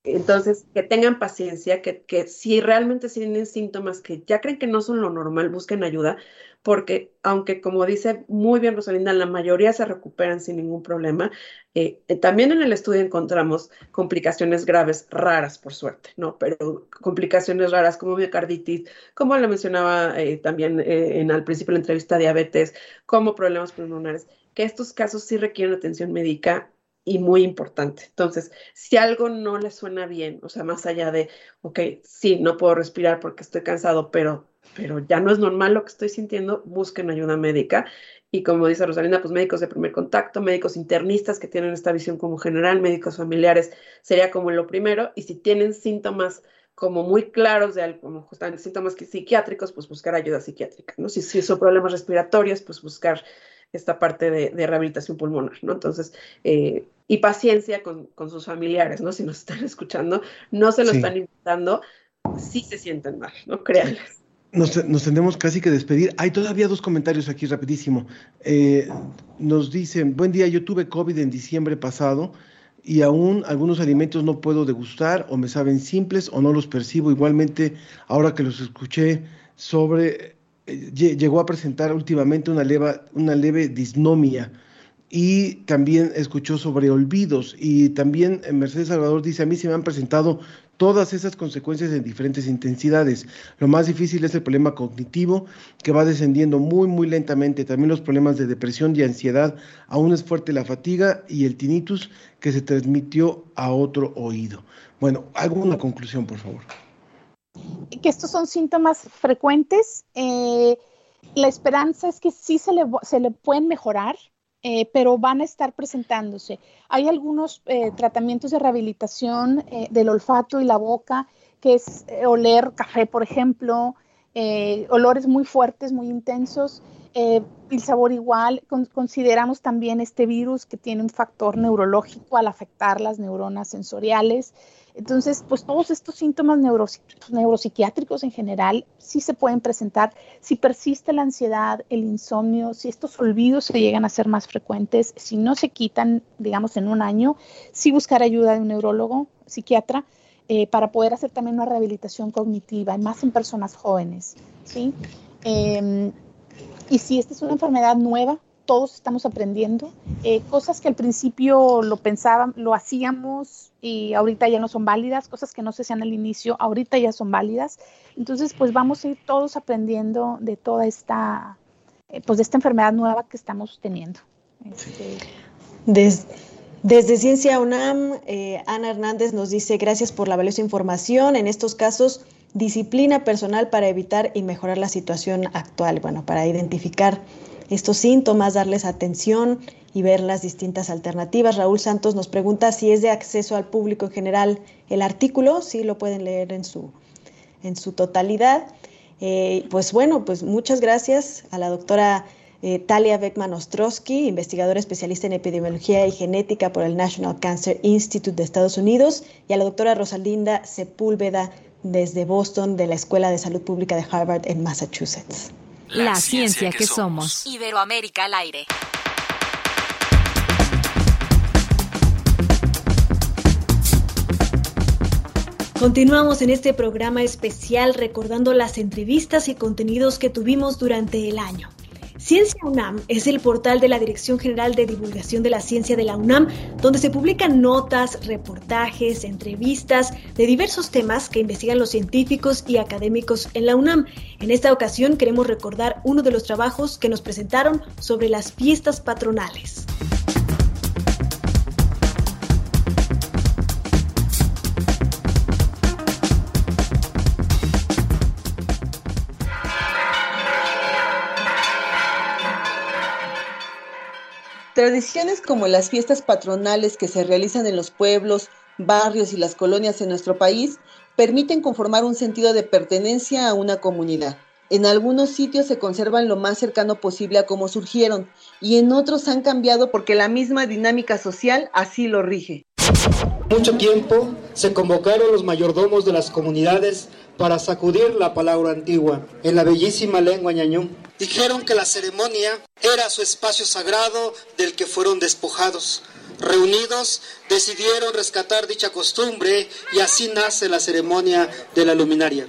entonces, que tengan paciencia, que, que si realmente tienen síntomas que ya creen que no son lo normal, busquen ayuda, porque aunque como dice muy bien Rosalinda, la mayoría se recuperan sin ningún problema, eh, eh, también en el estudio encontramos complicaciones graves, raras por suerte, ¿no? Pero complicaciones raras como miocarditis, como lo mencionaba eh, también en al principio de la entrevista, diabetes, como problemas pulmonares, que estos casos sí requieren atención médica y muy importante. Entonces, si algo no le suena bien, o sea, más allá de, ok, sí, no puedo respirar porque estoy cansado, pero, pero ya no es normal lo que estoy sintiendo, busquen ayuda médica. Y como dice Rosalina, pues médicos de primer contacto, médicos internistas que tienen esta visión como general, médicos familiares, sería como lo primero. Y si tienen síntomas como muy claros de como justamente síntomas psiquiátricos, pues buscar ayuda psiquiátrica, ¿no? Si, si son problemas respiratorios, pues buscar esta parte de, rehabilitación pulmonar, ¿no? Entonces, eh, y paciencia con, sus familiares, ¿no? Si nos están escuchando, no se lo están invitando, sí se sienten mal, ¿no? Créanles. Nos, tenemos casi que despedir. Hay todavía dos comentarios aquí rapidísimo. Eh, nos dicen, buen día, yo tuve COVID en diciembre pasado y aún algunos alimentos no puedo degustar o me saben simples o no los percibo. Igualmente, ahora que los escuché sobre, llegó a presentar últimamente una, leva, una leve disnomia y también escuchó sobre olvidos y también eh, Mercedes Salvador dice, a mí se me han presentado todas esas consecuencias en diferentes intensidades. Lo más difícil es el problema cognitivo, que va descendiendo muy, muy lentamente. También los problemas de depresión y ansiedad. Aún es fuerte la fatiga y el tinnitus que se transmitió a otro oído. Bueno, ¿alguna conclusión, por favor? Que estos son síntomas frecuentes. Eh, la esperanza es que sí se le, se le pueden mejorar eh, pero van a estar presentándose. Hay algunos eh, tratamientos de rehabilitación eh, del olfato y la boca, que es oler café, por ejemplo, olores muy fuertes, muy intensos, el sabor igual. consideramos también este virus que tiene un factor neurológico al afectar las neuronas sensoriales. Entonces, pues todos estos síntomas neuropsiquiátricos en general sí se pueden presentar. Si persiste la ansiedad, el insomnio, si estos olvidos se llegan a ser más frecuentes, si no se quitan, digamos, en un año, sí buscar ayuda de un neurólogo, psiquiatra, eh, para poder hacer también una rehabilitación cognitiva, más en personas jóvenes, ¿sí? Em, y si esta es una enfermedad nueva, todos estamos aprendiendo. Eh, cosas que al principio lo pensábamos, lo hacíamos y ahorita ya no son válidas, cosas que no se hacían al inicio, ahorita ya son válidas. Entonces, pues vamos a ir todos aprendiendo de toda esta, eh, pues de esta enfermedad nueva que estamos teniendo. Este, desde, Ciencia UNAM, eh, Ana Hernández nos dice, gracias por la valiosa información. En estos casos, disciplina personal para evitar y mejorar la situación actual, bueno, para identificar estos síntomas, darles atención y ver las distintas alternativas. Raúl Santos nos pregunta si es de acceso al público en general el artículo, sí lo pueden leer en su, en su totalidad. Eh, pues bueno, pues muchas gracias a la doctora eh, Talia Beckman Ostrowski, investigadora especialista en epidemiología y genética por el National Cancer Institute de Estados Unidos, y a la doctora Rosalinda Sepúlveda desde Boston de la Escuela de Salud Pública de Harvard en Massachusetts. La, ciencia, que, somos. Iberoamérica al aire. Continuamos en este programa especial recordando las entrevistas y contenidos que tuvimos durante el año. Ciencia UNAM es el portal de la Dirección General de Divulgación de la Ciencia de la UNAM, donde se publican notas, reportajes, entrevistas de diversos temas que investigan los científicos y académicos en la UNAM. En esta ocasión queremos recordar uno de los trabajos que nos presentaron sobre las fiestas patronales. Tradiciones como las fiestas patronales que se realizan en los pueblos, barrios y las colonias en nuestro país permiten conformar un sentido de pertenencia a una comunidad. En algunos sitios se conservan lo más cercano posible a cómo surgieron y en otros han cambiado porque la misma dinámica social así lo rige. Mucho tiempo se convocaron los mayordomos de las comunidades para sacudir la palabra antigua en la bellísima lengua ñañú dijeron que la ceremonia era su espacio sagrado del que fueron despojados. Reunidos, decidieron rescatar dicha costumbre y así nace la ceremonia de la luminaria.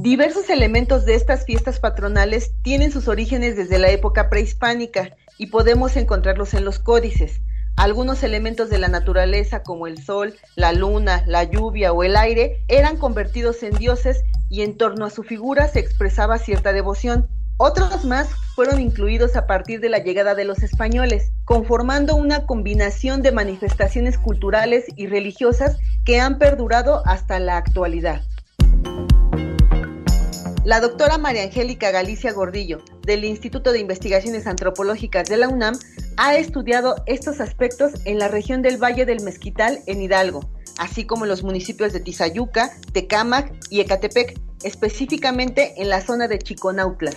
Diversos elementos de estas fiestas patronales tienen sus orígenes desde la época prehispánica y podemos encontrarlos en los códices. Algunos elementos de la naturaleza como el sol, la luna, la lluvia o el aire eran convertidos en dioses y en torno a su figura se expresaba cierta devoción. Otros más fueron incluidos a partir de la llegada de los españoles, conformando una combinación de manifestaciones culturales y religiosas que han perdurado hasta la actualidad. La doctora María Angélica Galicia Gordillo, del Instituto de Investigaciones Antropológicas de la UNAM, ha estudiado estos aspectos en la región del Valle del Mezquital en Hidalgo, así como en los municipios de Tizayuca, Tecámac y Ecatepec, específicamente en la zona de Chiconautla.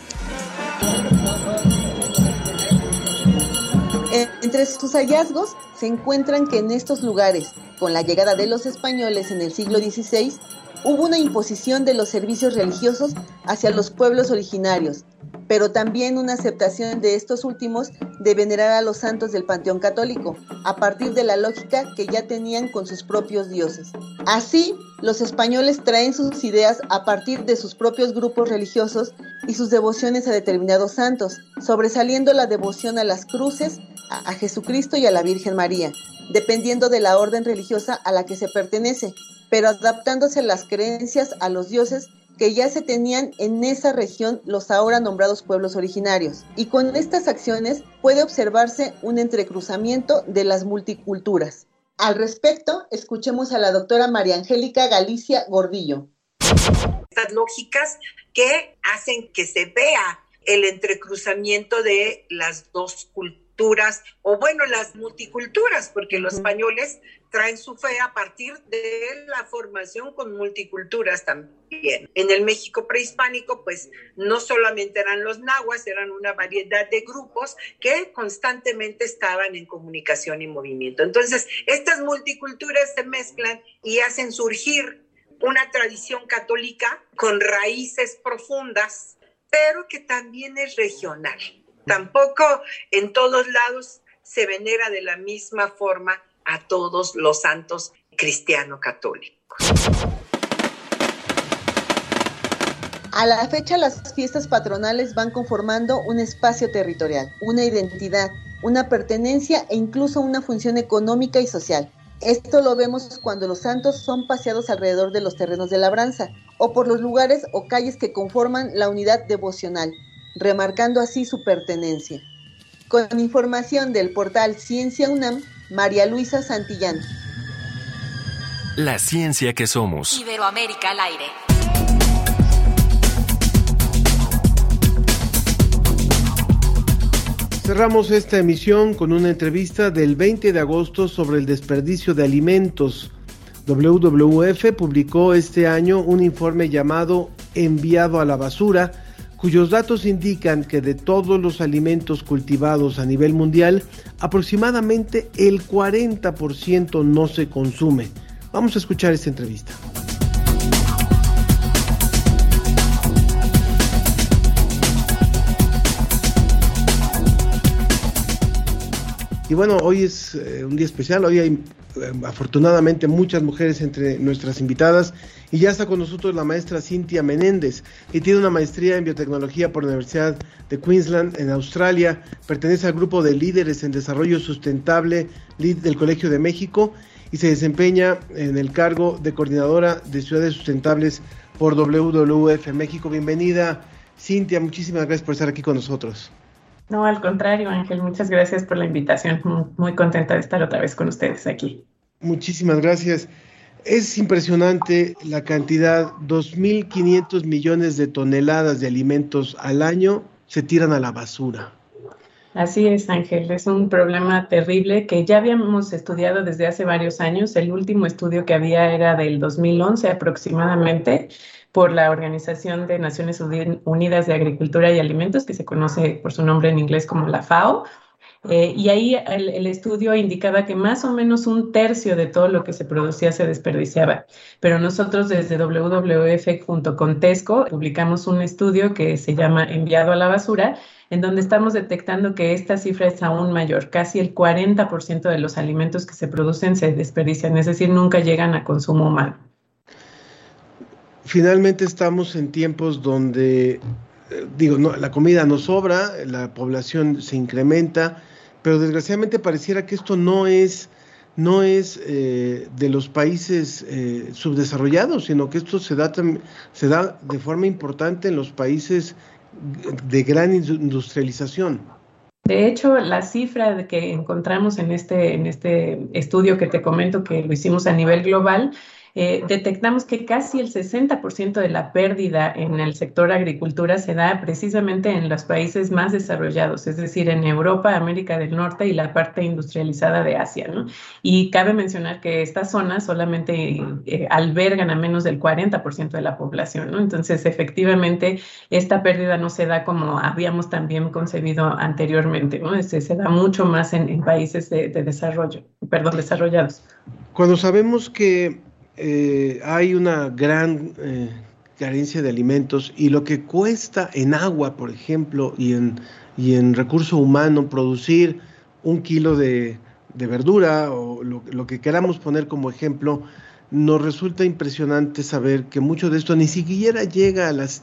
Entre sus hallazgos se encuentran que en estos lugares, con la llegada de los españoles en el siglo XVI, hubo una imposición de los servicios religiosos hacia los pueblos originarios, pero también una aceptación de estos últimos de venerar a los santos del Panteón Católico, a partir de la lógica que ya tenían con sus propios dioses. Así, los españoles traen sus ideas a partir de sus propios grupos religiosos y sus devociones a determinados santos, sobresaliendo la devoción a las cruces, a Jesucristo y a la Virgen María, dependiendo de la orden religiosa a la que se pertenece, pero adaptándose las creencias a los dioses que ya se tenían en esa región los ahora nombrados pueblos originarios. Y con estas acciones puede observarse un entrecruzamiento de las multiculturas. Al respecto, escuchemos a la doctora María Angélica Galicia Gordillo. Estas lógicas que hacen que se vea el entrecruzamiento de las dos culturas, o bueno, las multiculturas, porque los españoles traen su fe a partir de la formación con multiculturas también. En el México prehispánico, pues no solamente eran los nahuas, eran una variedad de grupos que constantemente estaban en comunicación y movimiento. Entonces, estas multiculturas se mezclan y hacen surgir una tradición católica con raíces profundas, pero que también es regional. Tampoco en todos lados se venera de la misma forma a todos los santos cristiano católicos. A la fecha las fiestas patronales van conformando un espacio territorial, una identidad, una pertenencia e incluso una función económica y social. Esto lo vemos cuando los santos son paseados alrededor de los terrenos de labranza o por los lugares o calles que conforman la unidad devocional, remarcando así su pertenencia. Con información del portal Ciencia UNAM, María Luisa Santillán. La ciencia que somos. Iberoamérica al aire. Cerramos esta emisión con una entrevista del 20 de agosto sobre el desperdicio de alimentos. WWF publicó este año un informe llamado Enviado a la basura, cuyos datos indican que de todos los alimentos cultivados a nivel mundial, aproximadamente el 40% no se consume. Vamos a escuchar esta entrevista. Y bueno, hoy es eh, un día especial, hoy hay eh, afortunadamente muchas mujeres entre nuestras invitadas y ya está con nosotros la maestra Cintia Menéndez, que tiene una maestría en biotecnología por la Universidad de Queensland en Australia, pertenece al grupo de líderes en desarrollo sustentable del Colegio de México y se desempeña en el cargo de coordinadora de ciudades sustentables por WWF México. Bienvenida Cintia, muchísimas gracias por estar aquí con nosotros. No, al contrario, Ángel, muchas gracias por la invitación. Muy contenta de estar otra vez con ustedes aquí. Muchísimas gracias. Es impresionante la cantidad, 2.500 millones de toneladas de alimentos al año se tiran a la basura. Así es, Ángel, es un problema terrible que ya habíamos estudiado desde hace varios años. El último estudio que había era del 2011 aproximadamente por la Organización de Naciones Unidas de Agricultura y Alimentos, que se conoce por su nombre en inglés como la FAO. Eh, y ahí el, estudio indicaba que más o menos un tercio de todo lo que se producía se desperdiciaba. Pero nosotros desde WWF junto con Tesco publicamos un estudio que se llama Enviado a la basura, en donde estamos detectando que esta cifra es aún mayor. Casi el 40% de los alimentos que se producen se desperdician, es decir, nunca llegan a consumo humano finalmente estamos en tiempos donde, eh, digo, no, la comida no sobra, la población se incrementa, pero desgraciadamente pareciera que esto no es, no es eh, de los países eh, subdesarrollados, sino que esto se da, se da de forma importante en los países de gran industrialización. De hecho, la cifra que encontramos en este, en este estudio que te comento que lo hicimos a nivel global eh, detectamos que casi el 60% de la pérdida en el sector agricultura se da precisamente en los países más desarrollados, es decir, en Europa, América del Norte y la parte industrializada de Asia. ¿no? Y cabe mencionar que estas zonas solamente eh, albergan a menos del 40% de la población. ¿no? Entonces, efectivamente, esta pérdida no se da como habíamos también concebido anteriormente, ¿no? se, se da mucho más en, países de desarrollo, perdón, desarrollados. Cuando sabemos que eh, hay una gran eh, carencia de alimentos y lo que cuesta en agua, por ejemplo, y en, y en recurso humano producir un kilo de, verdura o lo, que queramos poner como ejemplo, nos resulta impresionante saber que mucho de esto ni siquiera llega a las,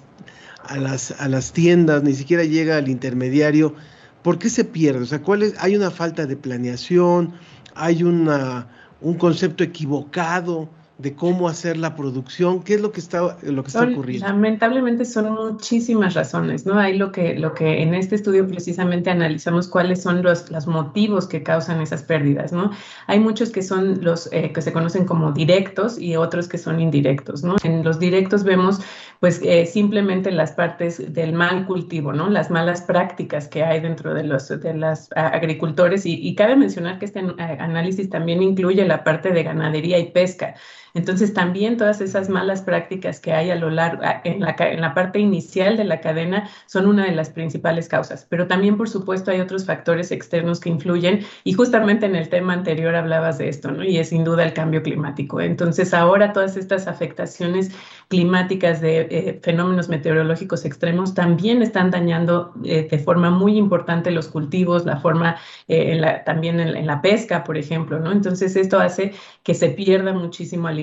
a las, a las tiendas, ni siquiera llega al intermediario. ¿Por qué se pierde? O sea, ¿cuál es? hay una falta de planeación, hay una, un concepto equivocado de cómo hacer la producción, qué es lo que está, lo que está ocurriendo. Lamentablemente son muchísimas razones, ¿no? Hay lo que, lo que en este estudio precisamente analizamos cuáles son los, los motivos que causan esas pérdidas, ¿no? Hay muchos que son los eh, que se conocen como directos y otros que son indirectos, ¿no? En los directos vemos pues eh, simplemente las partes del mal cultivo, ¿no? Las malas prácticas que hay dentro de los de las agricultores y, y cabe mencionar que este análisis también incluye la parte de ganadería y pesca. Entonces, también todas esas malas prácticas que hay a lo largo, en la, parte inicial de la cadena son una de las principales causas. Pero también, por supuesto, hay otros factores externos que influyen y justamente en el tema anterior hablabas de esto, ¿no? Y es sin duda el cambio climático. Entonces, ahora todas estas afectaciones climáticas de eh, fenómenos meteorológicos extremos también están dañando eh, de forma muy importante los cultivos, la forma eh, también en, en, la pesca, por ejemplo, ¿no? Entonces, esto hace que se pierda muchísimo alimento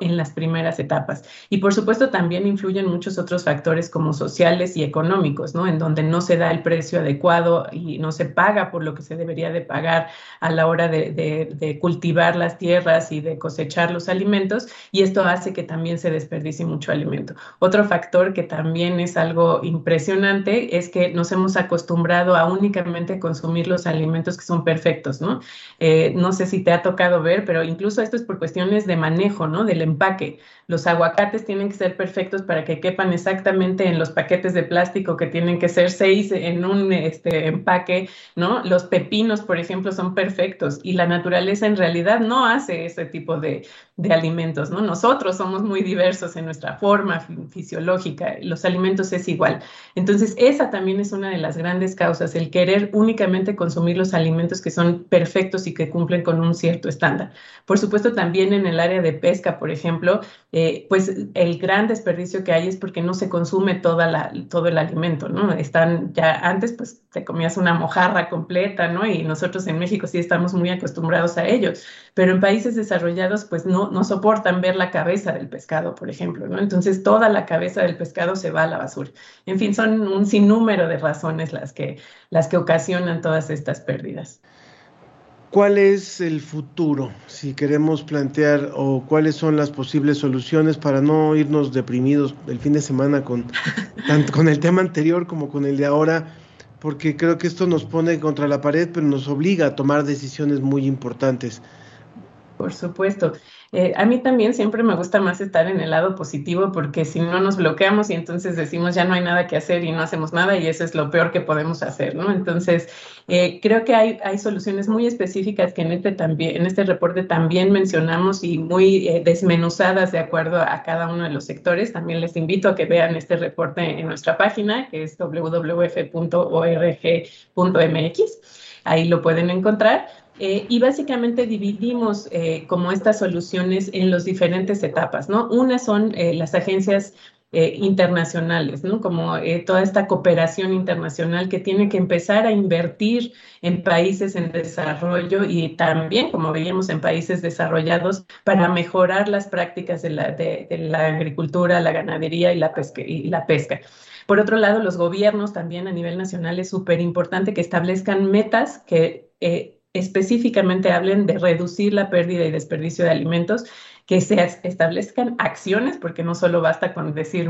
en las primeras etapas. Y por supuesto también influyen muchos otros factores como sociales y económicos, ¿no? En donde no se da el precio adecuado y no se paga por lo que se debería de pagar a la hora de, de, cultivar las tierras y de cosechar los alimentos y esto hace que también se desperdicie mucho alimento. Otro factor que también es algo impresionante es que nos hemos acostumbrado a únicamente consumir los alimentos que son perfectos, ¿no? Eh, no sé si te ha tocado ver, pero incluso esto es por cuestiones de manejo ¿no? Del empaque. Los aguacates tienen que ser perfectos para que quepan exactamente en los paquetes de plástico que tienen que ser seis en un este, empaque, ¿no? Los pepinos, por ejemplo, son perfectos y la naturaleza en realidad no hace ese tipo de, de alimentos, ¿no? Nosotros somos muy diversos en nuestra forma fisiológica, los alimentos es igual. Entonces, esa también es una de las grandes causas, el querer únicamente consumir los alimentos que son perfectos y que cumplen con un cierto estándar. Por supuesto, también en el área de pesca, por ejemplo, eh, pues el gran desperdicio que hay es porque no se consume toda la, todo el alimento, ¿no? Están ya antes, pues te comías una mojarra completa, ¿no? Y nosotros en México sí estamos muy acostumbrados a ello, pero en países desarrollados, pues no, no soportan ver la cabeza del pescado, por ejemplo, ¿no? Entonces toda la cabeza del pescado se va a la basura. En fin, son un sinnúmero de razones las que, las que ocasionan todas estas pérdidas. ¿Cuál es el futuro, si queremos plantear, o cuáles son las posibles soluciones para no irnos deprimidos el fin de semana con, tanto con el tema anterior como con el de ahora? Porque creo que esto nos pone contra la pared, pero nos obliga a tomar decisiones muy importantes. Por supuesto. Eh, a mí también siempre me gusta más estar en el lado positivo porque si no nos bloqueamos y entonces decimos ya no hay nada que hacer y no hacemos nada y eso es lo peor que podemos hacer, ¿no? Entonces, eh, creo que hay, hay soluciones muy específicas que en este, también, en este reporte también mencionamos y muy eh, desmenuzadas de acuerdo a cada uno de los sectores. También les invito a que vean este reporte en nuestra página que es www.org.mx. Ahí lo pueden encontrar. Eh, y básicamente dividimos eh, como estas soluciones en las diferentes etapas, ¿no? Una son eh, las agencias internacionales, ¿no? Como toda esta cooperación internacional que tiene que empezar a invertir en países en desarrollo y también, como veíamos, en países desarrollados para mejorar las prácticas de la, de, la agricultura, la ganadería y la pesca. Y la pesca. Por otro lado, los gobiernos también a nivel nacional es súper importante que establezcan metas que específicamente hablen de reducir la pérdida y desperdicio de alimentos que se establezcan acciones, porque no solo basta con decir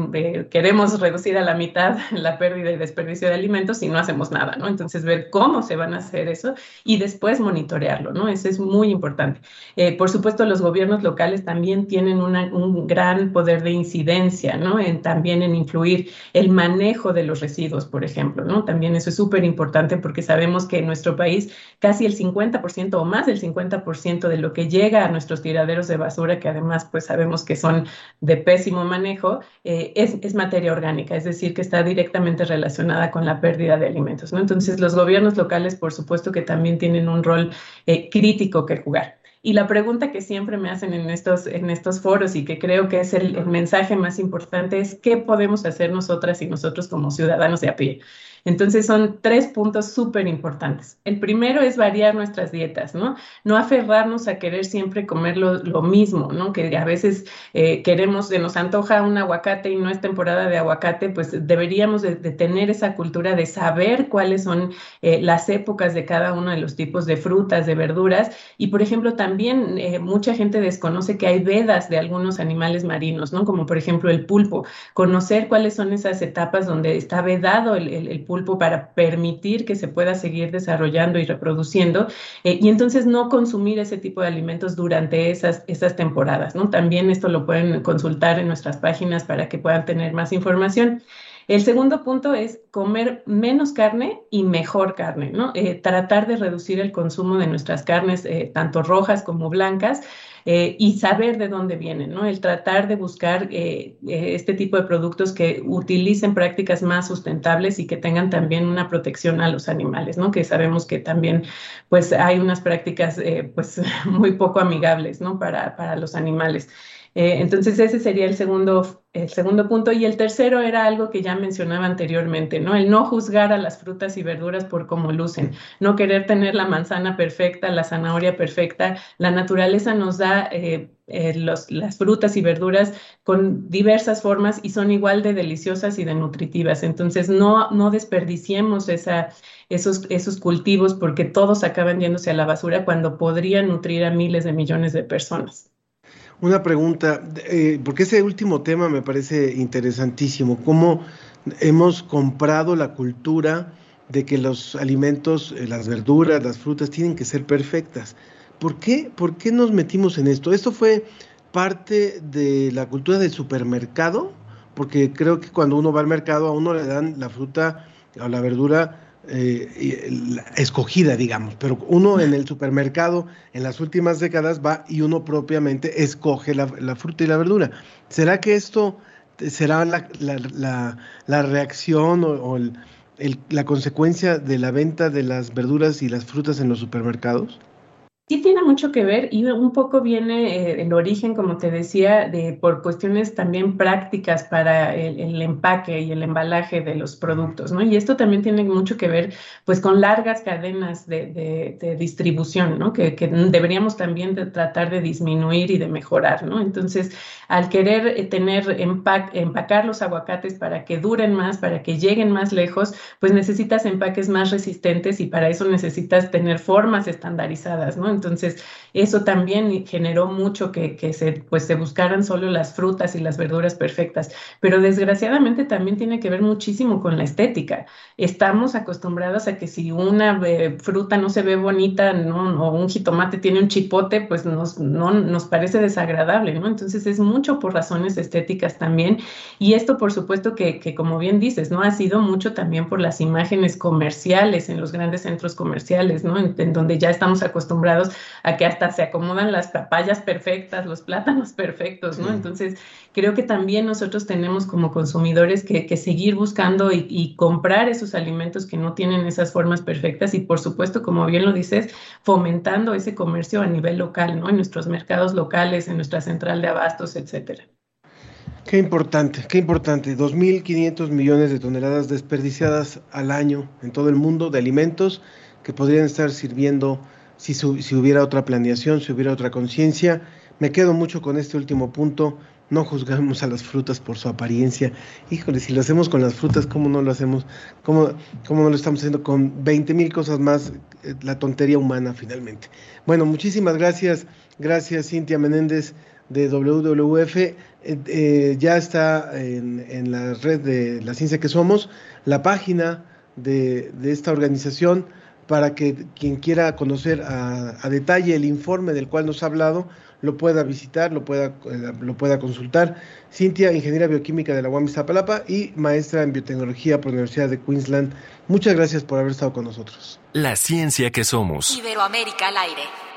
queremos reducir a la mitad la pérdida y desperdicio de alimentos y no hacemos nada, ¿no? Entonces, ver cómo se van a hacer eso y después monitorearlo, ¿no? Eso es muy importante. Eh, por supuesto, los gobiernos locales también tienen un gran poder de incidencia, ¿no? También en influir el manejo de los residuos, por ejemplo, ¿no? También eso es súper importante porque sabemos que en nuestro país casi el 50% o más del 50% de lo que llega a nuestros tiraderos de basura que además pues sabemos que son de pésimo manejo, eh, es, materia orgánica, es decir, que está directamente relacionada con la pérdida de alimentos. Entonces los gobiernos locales por supuesto que también tienen un rol eh, crítico que jugar. Y la pregunta que siempre me hacen en estos, en estos foros y que creo que es el, el mensaje más importante es qué podemos hacer nosotras y nosotros como ciudadanos de a pie. Entonces son tres puntos súper importantes. El primero es variar nuestras dietas, ¿no? No aferrarnos a querer siempre comer lo, mismo, ¿no? Que a veces eh, queremos, se nos antoja un aguacate y no es temporada de aguacate, pues deberíamos de, tener esa cultura de saber cuáles son eh, las épocas de cada uno de los tipos de frutas, de verduras. Y por ejemplo, también eh, mucha gente desconoce que hay vedas de algunos animales marinos, ¿no? Como por ejemplo el pulpo. Conocer cuáles son esas etapas donde está vedado el, el, el pulpo para permitir que se pueda seguir desarrollando y reproduciendo eh, y entonces no consumir ese tipo de alimentos durante esas, esas temporadas, ¿no? También esto lo pueden consultar en nuestras páginas para que puedan tener más información. El segundo punto es comer menos carne y mejor carne, ¿no? Eh, tratar de reducir el consumo de nuestras carnes, eh, tanto rojas como blancas, eh, y saber de dónde vienen, ¿no? El tratar de buscar eh, eh, este tipo de productos que utilicen prácticas más sustentables y que tengan también una protección a los animales, ¿no? Que sabemos que también, pues, hay unas prácticas, pues, muy poco amigables, ¿no? Para, para los animales. Eh, entonces ese sería el segundo, el segundo punto. Y el tercero era algo que ya mencionaba anteriormente, ¿no? El no juzgar a las frutas y verduras por cómo lucen, no querer tener la manzana perfecta, la zanahoria perfecta. La naturaleza nos da eh, eh, las frutas y verduras con diversas formas y son igual de deliciosas y de nutritivas. Entonces no, no desperdiciemos esa, esos, esos cultivos porque todos acaban yéndose a la basura cuando podrían nutrir a miles de millones de personas. Una pregunta, eh, porque ese último tema me parece interesantísimo, cómo hemos comprado la cultura de que los alimentos, eh, las verduras, las frutas tienen que ser perfectas. ¿Por qué, ¿Por qué nos metimos en esto? ¿Esto fue parte de la cultura del supermercado? Porque creo que cuando uno va al mercado a uno le dan la fruta o la verdura eh, escogida, digamos, pero uno en el supermercado en las últimas décadas va y uno propiamente escoge la, fruta y la verdura. ¿Será que esto será la, la, reacción o, la consecuencia de la venta de las verduras y las frutas en los supermercados? Sí tiene mucho que ver y un poco viene eh, el origen, como te decía, de por cuestiones también prácticas para el, empaque y el embalaje de los productos, ¿no? Y esto también tiene mucho que ver, pues, con largas cadenas de, distribución, ¿no? Que, deberíamos también tratar de disminuir y de mejorar, ¿no? Entonces, al querer eh, tener empacar los aguacates para que duren más, para que lleguen más lejos, pues necesitas empaques más resistentes y para eso necesitas tener formas estandarizadas, ¿no? Entonces, eso también generó mucho que, se, pues, se buscaran solo las frutas y las verduras perfectas. Pero desgraciadamente también tiene que ver muchísimo con la estética. Estamos acostumbrados a que si una eh, fruta no se ve bonita, ¿no? o un jitomate tiene un chipote, pues nos, no, nos parece desagradable, ¿no? Entonces es mucho por razones estéticas también. Y esto, por supuesto, que, que como bien dices, ¿no? Ha sido mucho también por las imágenes comerciales en los grandes centros comerciales, ¿no? en donde ya estamos acostumbrados a que hasta se acomodan las papayas perfectas, los plátanos perfectos, ¿no? Entonces, creo que también nosotros tenemos como consumidores que, seguir buscando y, comprar esos alimentos que no tienen esas formas perfectas y, por supuesto, como bien lo dices, fomentando ese comercio a nivel local, ¿no? En nuestros mercados locales, en nuestra central de abastos, etcétera. Qué importante, qué importante. 2.500 millones de toneladas desperdiciadas al año en todo el mundo de alimentos que podrían estar sirviendo si, si hubiera otra planeación, si hubiera otra conciencia. Me quedo mucho con este último punto. No juzgamos a las frutas por su apariencia. Híjole, si lo hacemos con las frutas, ¿cómo no lo hacemos? ¿Cómo, no lo estamos haciendo con 20 mil cosas más? Eh, la tontería humana, finalmente. Bueno, muchísimas gracias. Gracias, Cintia Menéndez de WWF. Eh, eh, ya está en, en, la red de La Ciencia que Somos, la página de, de esta organización para que quien quiera conocer a, detalle el informe del cual nos ha hablado lo pueda visitar, lo pueda, eh, lo pueda consultar. Cintia, ingeniera bioquímica de la UAM Iztapalapa y maestra en biotecnología por la Universidad de Queensland. Muchas gracias por haber estado con nosotros. La ciencia que somos. Iberoamérica al aire.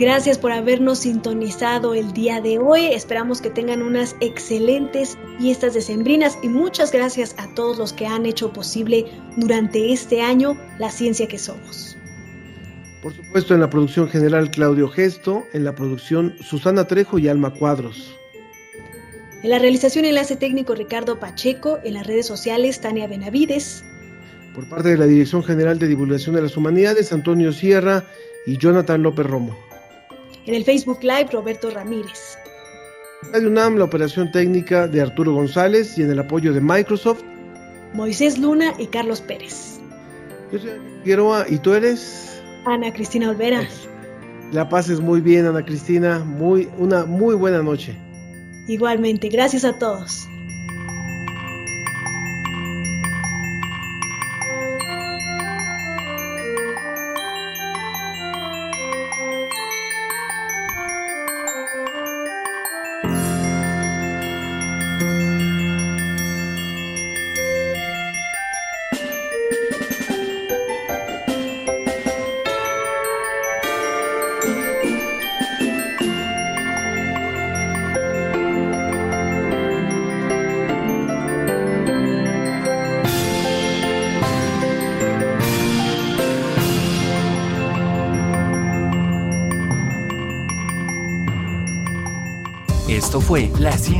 Gracias por habernos sintonizado el día de hoy. Esperamos que tengan unas excelentes fiestas decembrinas y muchas gracias a todos los que han hecho posible durante este año la ciencia que somos. Por supuesto, en la producción general Claudio Gesto, en la producción Susana Trejo y Alma Cuadros. En la realización enlace técnico Ricardo Pacheco, en las redes sociales Tania Benavides. Por parte de la Dirección General de Divulgación de las Humanidades, Antonio Sierra y Jonathan López Romo. En el Facebook Live, Roberto Ramírez. Radio UNAM, la operación técnica de Arturo González y en el apoyo de Microsoft. Moisés Luna y Carlos Pérez. Yo soy Figueroa y tú eres. Ana Cristina Olvera. La pases muy bien, Ana Cristina. Muy, una muy buena noche. Igualmente, gracias a todos.